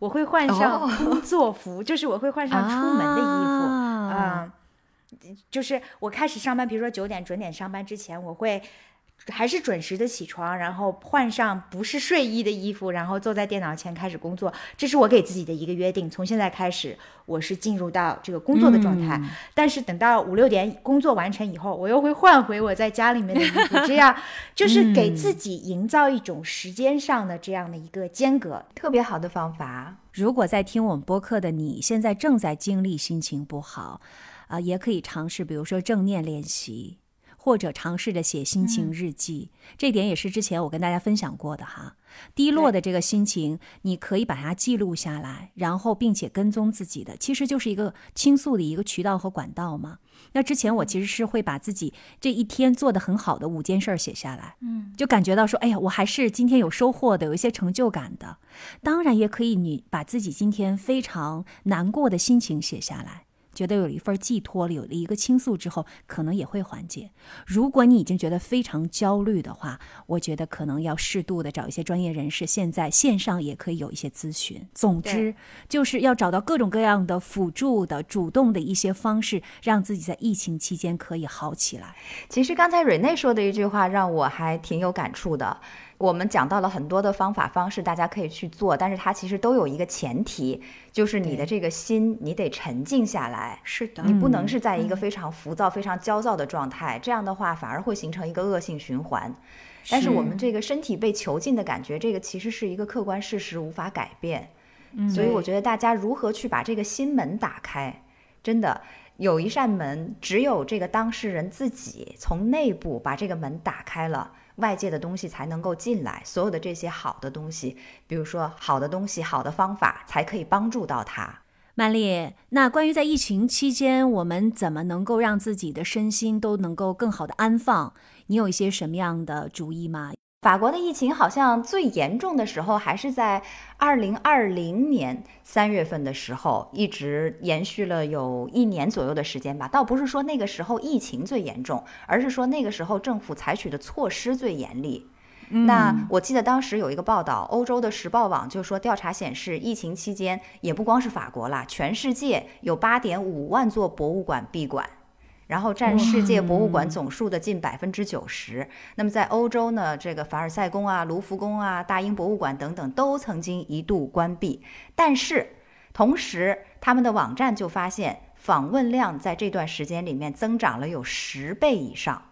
我会换上
哦
工作服，就是我会换上出门的衣服
啊
啊、就是我开始上班，比如说九点准点上班之前，我会。还是准时的起床，然后换上不是睡衣的衣服，然后坐在电脑前开始工作。这是我给自己的一个约定，从现在开始，我是进入到这个工作的状态。
嗯
但是等到五六点工作完成以后，我又会换回我在家里面的衣服，这样 就是给自己营造一种时间上的这样的一个间隔。
特别好的方法，
如果在听我们播客的你，现在正在经历心情不好，啊、也可以尝试，比如说正念练习，或者尝试着写心情日记。这点也是之前我跟大家分享过的哈。低落的这个心情，你可以把它记录下来，然后并且跟踪自己的，其实就是一个倾诉的一个渠道和管道嘛。那之前我其实是会把自己这一天做的很好的五件事儿写下来，嗯，就感觉到说，哎呀，我还是今天有收获的，有一些成就感的。当然也可以，你把自己今天非常难过的心情写下来，觉得有了一份寄托了，有了一个倾诉之后，可能也会缓解。如果你已经觉得非常焦虑的话，我觉得可能要适度的找一些专业人士，现在线上也可以有一些咨询。总之，就是要找到各种各样的辅助的、主动的一些方式，让自己在疫情期间可以好起来。
其实刚才瑞内说的一句话让我还挺有感触的。我们讲到了很多的方法方式，大家可以去做，但是它其实都有一个前提，就是你的这个心，你得沉静下来。
是的
你不能是在一个非常浮躁、非常焦躁的状态，这样的话反而会形成一个恶性循环。但是我们这个身体被囚禁的感觉，这个其实是一个客观事实，无法改变。所以我觉得大家如何去把这个心门打开，真的有一扇门，只有这个当事人自己从内部把这个门打开了。外界的东西才能够进来，所有的这些好的东西，比如说好的东西、好的方法，才可以帮助到他。
曼丽，那关于在疫情期间，我们怎么能够让自己的身心都能够更好的安放？你有一些什么样的主意吗？
法国的疫情好像最严重的时候还是在二零二零年三月份的时候，一直延续了有一年左右的时间吧。倒不是说那个时候疫情最严重，而是说那个时候政府采取的措施最严厉。那我记得当时有一个报道，欧洲的时报网就说，调查显示，疫情期间也不光是法国啦，全世界有八点五万座博物馆闭馆。然后占世界博物馆总数的近百分之九十。那么在欧洲呢，这个凡尔赛宫啊、卢浮宫啊、大英博物馆等等都曾经一度关闭。但是同时，他们的网站就发现访问量在这段时间里面增长了有十倍以上。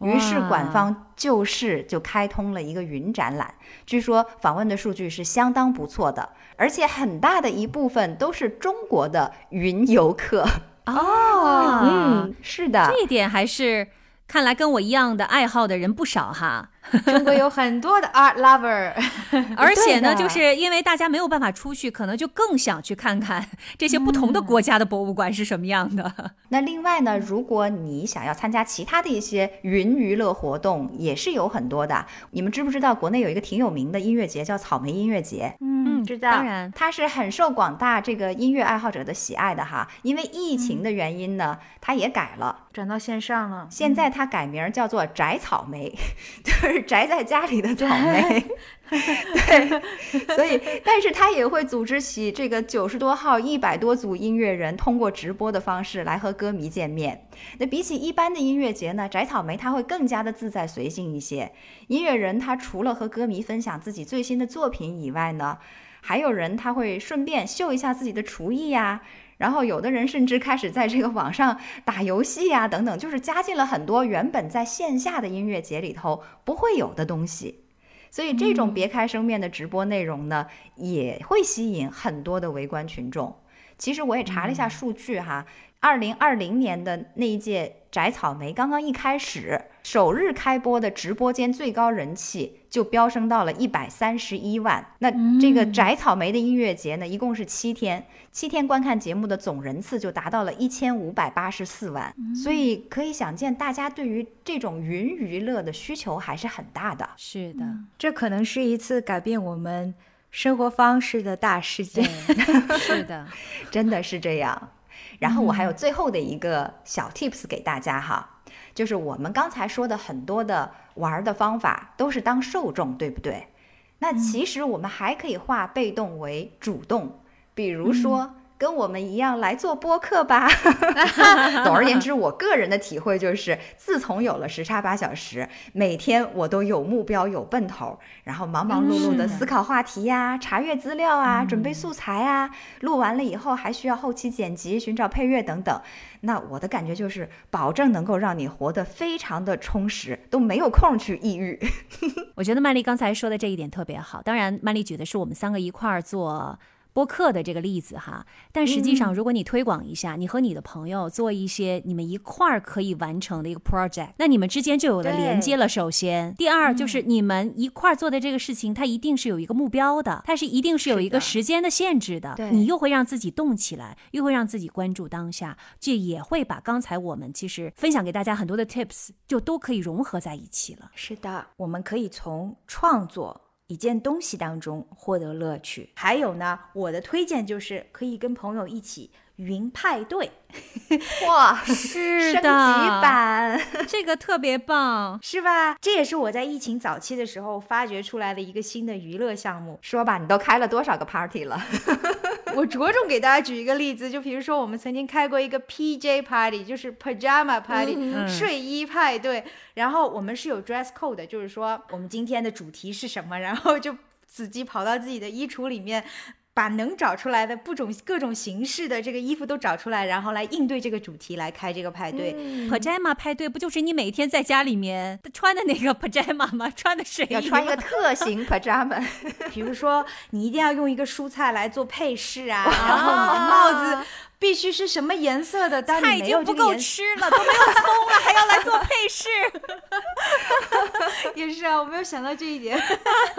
于是馆方就是就开通了一个云展览，据说访问的数据是相当不错的，而且很大的一部分都是中国的云游客。
哦，
嗯，是的，
这一点还是看来跟我一样的爱好的人不少哈。
中国有很多的 art lover，
而且呢，就是因为大家没有办法出去，可能就更想去看看这些不同的国家的博物馆是什么样的。
那另外呢，如果你想要参加其他的一些云娱乐活动，也是有很多的。你们知不知道国内有一个挺有名的音乐节叫草莓音乐节？
嗯，知道。
当然，
它是很受广大这个音乐爱好者的喜爱的哈。因为疫情的原因呢，它也改了，
转到线上了。
现在它改名叫做宅草莓，就是。宅在家里的 草莓，对，所以，但是他也会组织起这个九十多号、一百多组音乐人，通过直播的方式来和歌迷见面。那比起一般的音乐节呢，宅草莓他会更加的自在随性一些。音乐人他除了和歌迷分享自己最新的作品以外呢，还有人他会顺便秀一下自己的厨艺呀。然后有的人甚至开始在这个网上打游戏呀，等等，就是加进了很多原本在线下的音乐节里头不会有的东西。所以这种别开生面的直播内容呢，也会吸引很多的围观群众。其实我也查了一下数据哈，二零二零年的那一届。摘草莓刚刚一开始，首日开播的直播间最高人气就飙升到了一百三十一万。那这个摘草莓的音乐节呢，一共是七天，七天观看节目的总人次就达到了一千五百八十四万。所以可以想见，大家对于这种云娱乐的需求还是很大的。
是的，
这可能是一次改变我们生活方式的大事件。
是的，
真的是这样。然后我还有最后的一个小 tips 给大家哈，就是我们刚才说的很多的玩的方法都是当受众，对不对？那其实我们还可以化被动为主动，比如说。跟我们一样来做播客吧。总而言之，我个人的体会就是，自从有了时差八小时，每天我都有目标、有奔头，然后忙忙碌碌的思考话题呀、查阅资料啊、准备素材啊，录完了以后还需要后期剪辑、寻找配乐等等。那我的感觉就是，保证能够让你活得非常的充实，都没有空去抑郁。
我觉得曼丽刚才说的这一点特别好。当然，曼丽举的是我们三个一块儿做。播客的这个例子哈，但实际上，如果你推广一下，你和你的朋友做一些你们一块儿可以完成的一个 project，那你们之间就有了连接了。首先，第二就是你们一块儿做的这个事情，它一定是有一个目标的，它是一定是有一个时间的限制的。你又会让自己动起来，又会让自己关注当下，这也会把刚才我们其实分享给大家很多的 tips 就都可以融合在一起了。
是的，我们可以从创作。一件东西当中获得乐趣，还有呢，我的推荐就是可以跟朋友一起云派对。
哇，
是
的，升级版，
这个特别棒，
是吧？这也是我在疫情早期的时候发掘出来的一个新的娱乐项目。
说吧，你都开了多少个 party 了？
我着重给大家举一个例子，就比如说我们曾经开过一个 PJ party，就是 pajama party，睡衣派对。然后我们是有 dress code，就是说我们今天的主题是什么，然后就自己跑到自己的衣橱里面。把能找出来的不种各种形式的这个衣服都找出来，然后来应对这个主题来开这个派对。
pajama 派对不就是你每天在家里面穿的那个 pajama 吗？穿的睡衣
要穿一个特型 pajama，
比如说你一定要用一个蔬菜来做配饰啊，然后你的帽子。必须是什么颜色的？
菜已经不够吃了，都没有葱了，还要来做配饰。
也是啊，我没有想到这一点。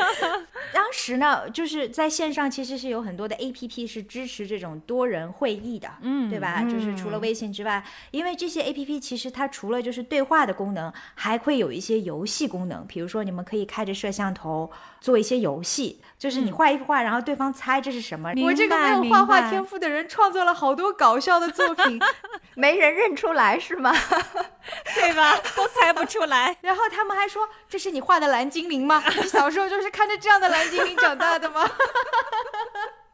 当时呢，就是在线上其实是有很多的 A P P 是支持这种多人会议的，嗯，对吧？就是除了微信之外，因为这些 A P P 其实它除了就是对话的功能，还会有一些游戏功能。比如说，你们可以开着摄像头做一些游戏，就是你画一幅画，然后对方猜这是什么。我这个没有画画天赋的人创作了好多。搞笑的作品，
没人认出来是吗？
对吧？都猜不出来。
然后他们还说：“这是你画的蓝精灵吗？你小时候就是看着这样的蓝精灵长大的吗？”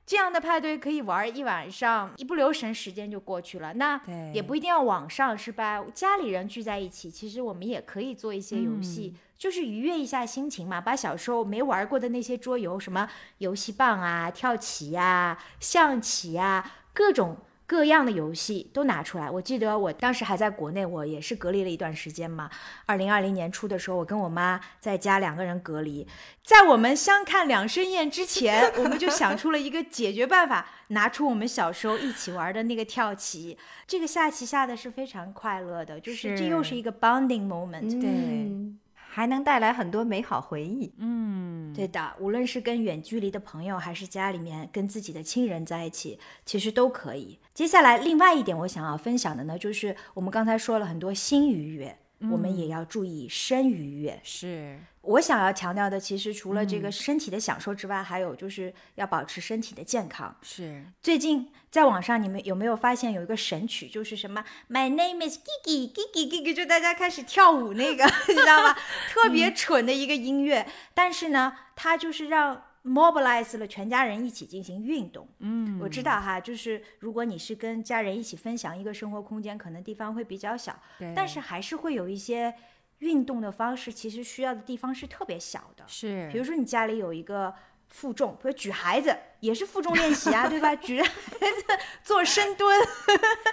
这样的派对可以玩一晚上，一不留神时间就过去了。那也不一定要网上是吧？家里人聚在一起，其实我们也可以做一些游戏，就是愉悦一下心情嘛。把小时候没玩过的那些桌游，什么游戏棒啊、跳棋啊、象棋啊，各种。各样的游戏都拿出来。我记得我当时还在国内，我也是隔离了一段时间嘛。二零二零年初的时候，我跟我妈在家两个人隔离，在我们相看两生厌之前，我们就想出了一个解决办法，拿出我们小时候一起玩的那个跳棋。这个下棋下的是非常快乐的，就是这又是一个 bonding moment。
对
嗯还能带来很多美好回忆。
嗯，
对的，无论是跟远距离的朋友，还是家里面跟自己的亲人在一起，其实都可以。接下来，另外一点我想要分享的呢，就是我们刚才说了很多新愉悦，我们也要注意身愉悦。
是
我想要强调的，其实除了这个身体的享受之外，还有就是要保持身体的健康。
是，
最近在网上，你们有没有发现有一个神曲，就是什么 My name is Gigi Gigi Gigi，就大家开始跳舞那个，你知道吗？特别蠢的一个音乐，但是呢，它就是让 mobilize 了全家人一起进行运动。
嗯，
我知道哈，就是如果你是跟家人一起分享一个生活空间，可能地方会比较小，
对
但是还是会有一些运动的方式，其实需要的地方是特别小的。
是，
比如说你家里有一个负重，比如举孩子也是负重练习啊，对吧？举着孩子做深蹲，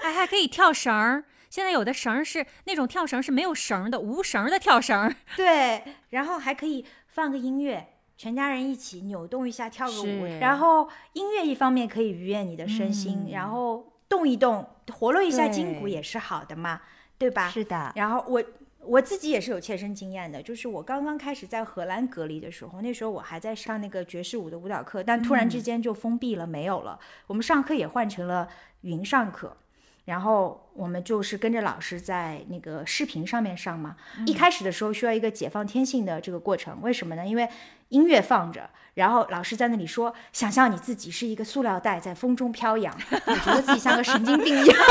还还可以跳绳儿。现在有的绳儿是那种跳绳是没有绳的，无绳的跳绳。
对，然后还可以放个音乐。全家人一起扭动一下，跳个舞，然后音乐一方面可以愉悦你的身心，
嗯
然后动一动，活络一下筋骨也是好的嘛，对吧？
是的，
然后我我自己也是有切身经验的，就是我刚刚开始在荷兰隔离的时候，那时候我还在上那个爵士舞的舞蹈课，但突然之间就封闭了，没有了。我们上课也换成了云上课。然后我们就是跟着老师在那个视频上面上嘛。一开始的时候需要一个解放天性的这个过程，为什么呢？因为音乐放着，然后老师在那里说：“想象你自己是一个塑料袋在风中飘扬。”你觉得自己像个神经病一样。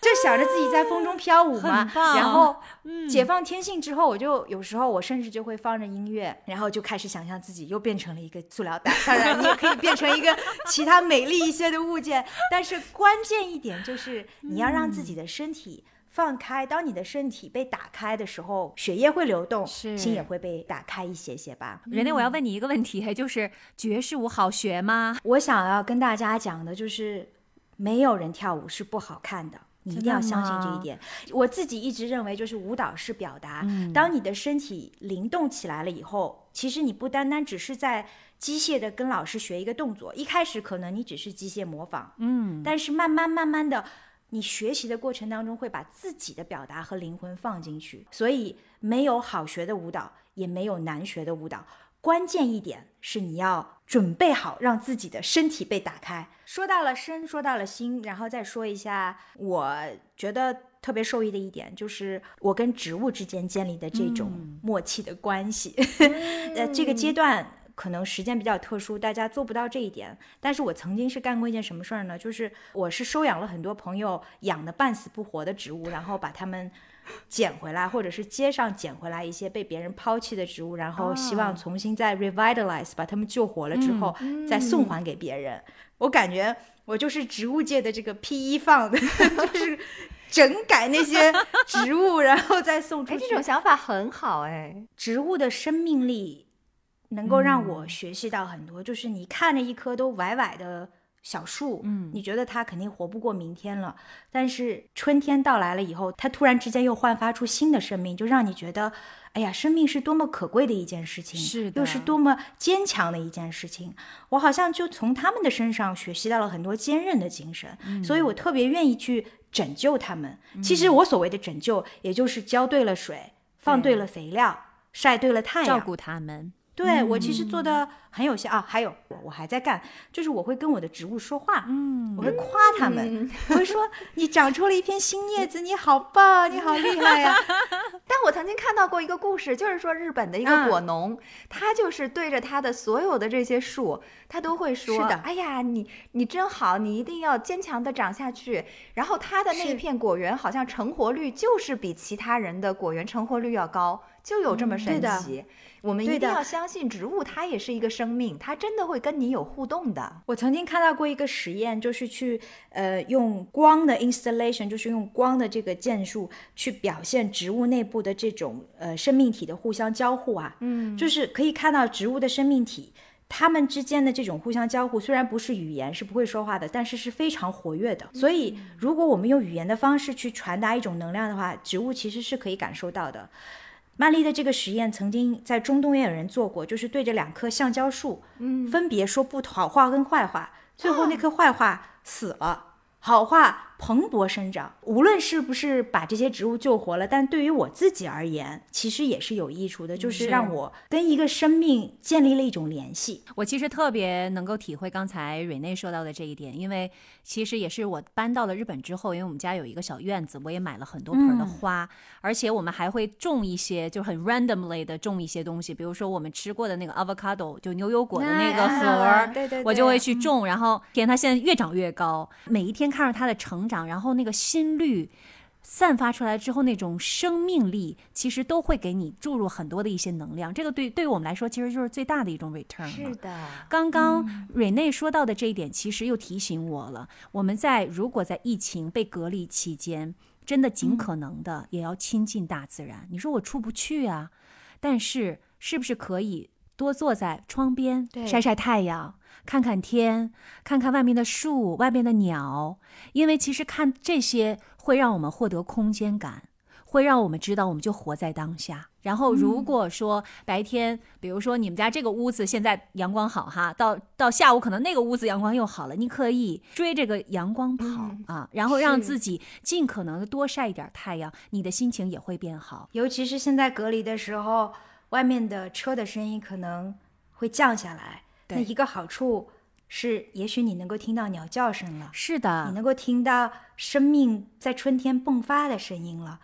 就想着自己在风中飘舞嘛，然后
嗯
解放天性之后，我就有时候我甚至就会放着音乐，然后就开始想象自己又变成了一个塑料袋。当然，你也可以变成一个其他美丽一些的物件，但是关键一点就是你要让自己的身体。放开，当你的身体被打开的时候，血液会流动，心也会被打开一些些吧。
人类，我要问你一个问题，就是爵士舞好学吗？
我想要跟大家讲的就是，没有人跳舞是不好看的。你一定要相信这一点。我自己一直认为，就是舞蹈是表达。当你的身体灵动起来了以后，其实你不单单只是在机械的跟老师学一个动作，一开始可能你只是机械模仿，
嗯，
但是慢慢慢慢的，你学习的过程当中会把自己的表达和灵魂放进去。所以没有好学的舞蹈，也没有难学的舞蹈。关键一点是你要准备好，让自己的身体被打开。说到了身，说到了心，然后再说一下，我觉得特别受益的一点，就是我跟植物之间建立的这种默契的关系。呃，这个阶段可能时间比较特殊，大家做不到这一点。但是我曾经是干过一件什么事儿呢？就是我是收养了很多朋友养的半死不活的植物，然后把它们捡回来，或者是街上捡回来一些被别人抛弃的植物，然后希望重新再 revitalize，把它们救活了之后，再送还给别人。我感觉我就是植物界的这个 P 一放的，就是整改那些植物，然后再送出
哎，
去。
这种想法很好哎。
植物的生命力能够让我学习到很多，就是你看着一棵都歪歪的小树，
嗯
你觉得它肯定活不过明天了，但是春天到来了以后，它突然之间又焕发出新的生命，就让你觉得，哎呀，生命是多么可贵的一件事情，
是的
又是多么坚强的一件事情。我好像就从他们的身上学习到了很多坚韧的精神，所以我特别愿意去拯救他们。其实我所谓的拯救，也就是浇对了水，放对了肥料，晒对了太阳，
照顾他们。
对我其实做的很有效啊，还有我我还在干，就是我会跟我的植物说话，
嗯
我会。夸他们，我会说你长出了一片新叶子，你好棒，你好厉害呀、
但我曾经看到过一个故事，就是说日本的一个
嗯。
果农，他就是对着他的所有的这些树，他都会说：“
是的
哎呀，你你真好，你一定要坚强的长下去。”然后他的那一片果园好像成活率就是比其他人的果园成活率要高，就有这么神奇。我们一定要相信植物，它也是一个生生命，它真的会跟你有互动的。
我曾经看到过一个实验，就是去呃用光的 installation，就是用光的这个建树去表现植物内部的这种呃生命体的互相交互啊，嗯，就是可以看到植物的生命体。它们之间的这种互相交互，虽然不是语言，是不会说话的，但是是非常活跃的。所以，如果我们用语言的方式去传达一种能量的话，植物其实是可以感受到的。曼丽的这个实验曾经在中东也有人做过，就是对着两棵橡胶树，嗯，分别说不好话跟坏话，最后那棵坏话死了。好话蓬勃生长，无论是不是把这些植物救活了，但对于我自己而言，其实也是有益处的，就是让我跟一个生命建立了一种联系。
我其实特别能够体会刚才瑞内说到的这一点，因为其实也是我搬到了日本之后，因为我们家有一个小院子，我也买了很多盆的花，而且我们还会种一些，就很 randomly 的种一些东西，比如说我们吃过的那个 avocado，就牛油果的那个核，
对对，
我就会去种，然后天，它现在越长越高，每一天。看着它的成长，然后那个心率散发出来之后，那种生命力，其实都会给你注入很多的一些能量。这个对对于我们来说，其实就是最大的一种 return。
是的，
刚刚瑞内说到的这一点，其实又提醒我了。我们在如果在疫情被隔离期间，真的尽可能的也要亲近大自然。你说我出不去啊，但是是不是可以多坐在窗边晒晒太阳？看看天，看看外面的树，外面的鸟，因为其实看这些会让我们获得空间感，会让我们知道我们就活在当下。然后如果说白天，比如说你们家这个屋子现在阳光好哈，到到下午可能那个屋子阳光又好了，你可以追这个阳光跑啊，然后让自己尽可能的多晒一点太阳，你的心情也会变好。
尤其是现在隔离的时候，外面的车的声音可能会降下来。那一个好处是，也许你能够听到鸟叫声了。
是的，
你能够听到生命在春天迸发的声音了。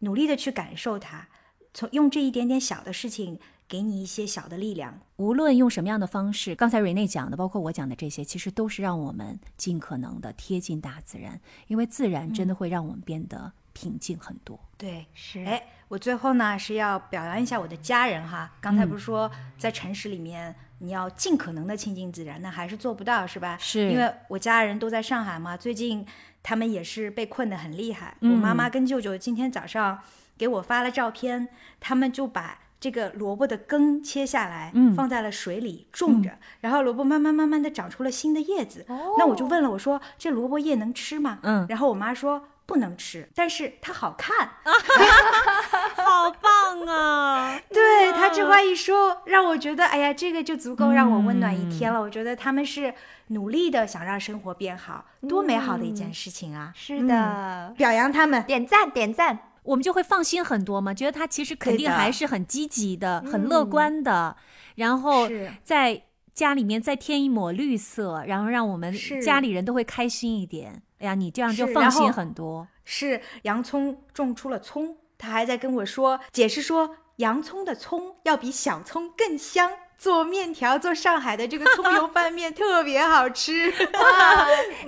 努力的去感受它，从用这一点点小的事情给你一些小的力量。
无论用什么样的方式，刚才瑞内讲的，包括我讲的这些，其实都是让我们尽可能的贴近大自然，因为自然真的会让我们变得平静很多。
对，
是。
哎，我最后呢是要表扬一下我的家人哈。刚才不是说在城市里面。你要尽可能的亲近自然，那还是做不到，是吧？
是
因为我家人都在上海嘛，最近他们也是被困得很厉害。我妈妈跟舅舅今天早上给我发了照片，他们就把这个萝卜的根切下来，放在了水里种着，然后萝卜慢慢慢慢的长出了新的叶子。那我就问了，我说这萝卜叶能吃吗？嗯，然后我妈说。不能吃，但是它好看，
好棒啊！
对他这话一说，让我觉得，哎呀，这个就足够让我温暖一天了。我觉得他们是努力的想让生活变好，多美好的一件事情啊！
是的，
表扬他们，
点赞点赞，
我们就会放心很多嘛。觉得他其实肯定还是很积极的，很乐观的。然后在家里面再添一抹绿色，然后让我们家里人都会开心一点。哎呀，你这样就放心很多。
是洋葱种出了葱，他还在跟我说解释说，洋葱的葱要比小葱更香，做面条做上海的这个葱油 拌面特别好吃。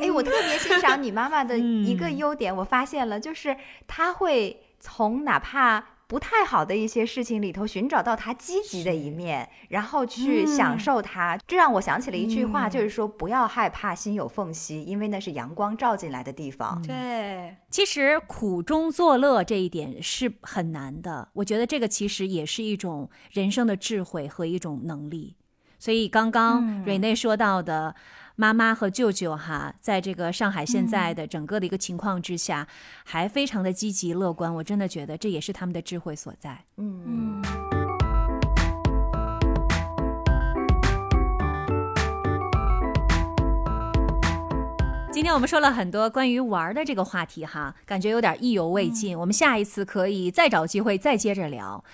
哎，我特别欣赏你妈妈的一个优点，我发现了，就是她会从哪怕。不太好的一些事情里头寻找到他积极的一面，然后去享受它。这让我想起了一句话，就是说不要害怕心有缝隙，因为那是阳光照进来的地方。
对，
其实苦中作乐这一点是很难的。我觉得这个其实也是一种人生的智慧和一种能力。所以刚刚瑞内说到的。妈妈和舅舅哈，在这个上海现在的整个的一个情况之下，还非常的积极乐观。我真的觉得这也是他们的智慧所在。嗯。今天我们说了很多关于玩的这个话题哈，感觉有点意犹未尽。我们下一次可以再找机会再接着聊。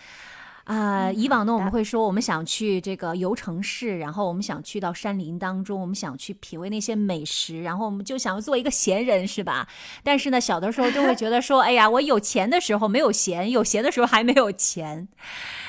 啊，以往呢，我们会说我们想去这个游城市，然后我们想去到山林当中，我们想去品味那些美食，然后我们就想要做一个闲人，是吧？但是呢，小的时候就会觉得说，哎呀，我有钱的时候没有闲，有闲的时候还没有钱。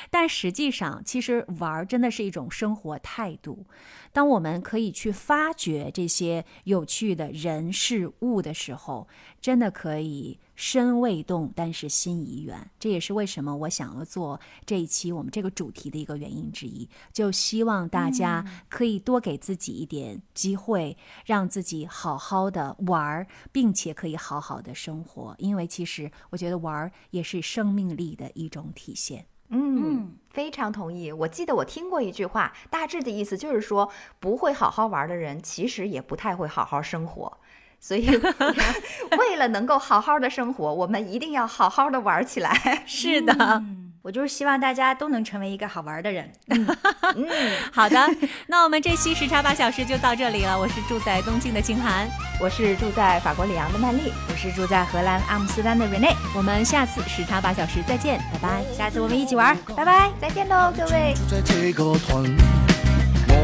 但实际上，其实玩真的是一种生活态度。当我们可以去发掘这些有趣的人事物的时候，真的可以身未动，但是心已远。这也是为什么我想要做这一期我们这个主题的一个原因之一。就希望大家可以多给自己一点机会，让自己好好的玩儿，并且可以好好的生活。因为其实我觉得玩儿也是生命力的一种体现。
嗯，非常同意。我记得我听过一句话，大致的意思就是说，不会好好玩的人，其实也不太会好好生活。所以，为了能够好好的生活，我们一定要好好的玩起来。
是的。
我就是希望大家都能成为一个好玩的人。嗯，
好的，那我们这期时差八小时就到这里了。我是住在东京的清寒，
我是住在法国里昂的曼丽，
我是住在荷兰阿姆斯特丹的 Rene。
我们下次时差八小时再见，拜拜。
下次我们一起玩，拜拜，
再见喽，各位。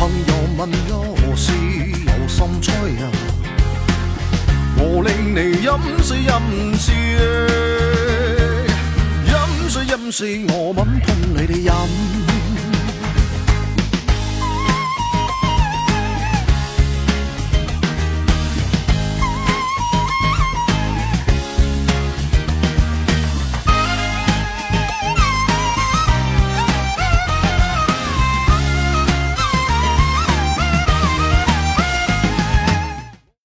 朋友问有事有心吹啊，我令你饮水饮水。音是我吻碰你的饮。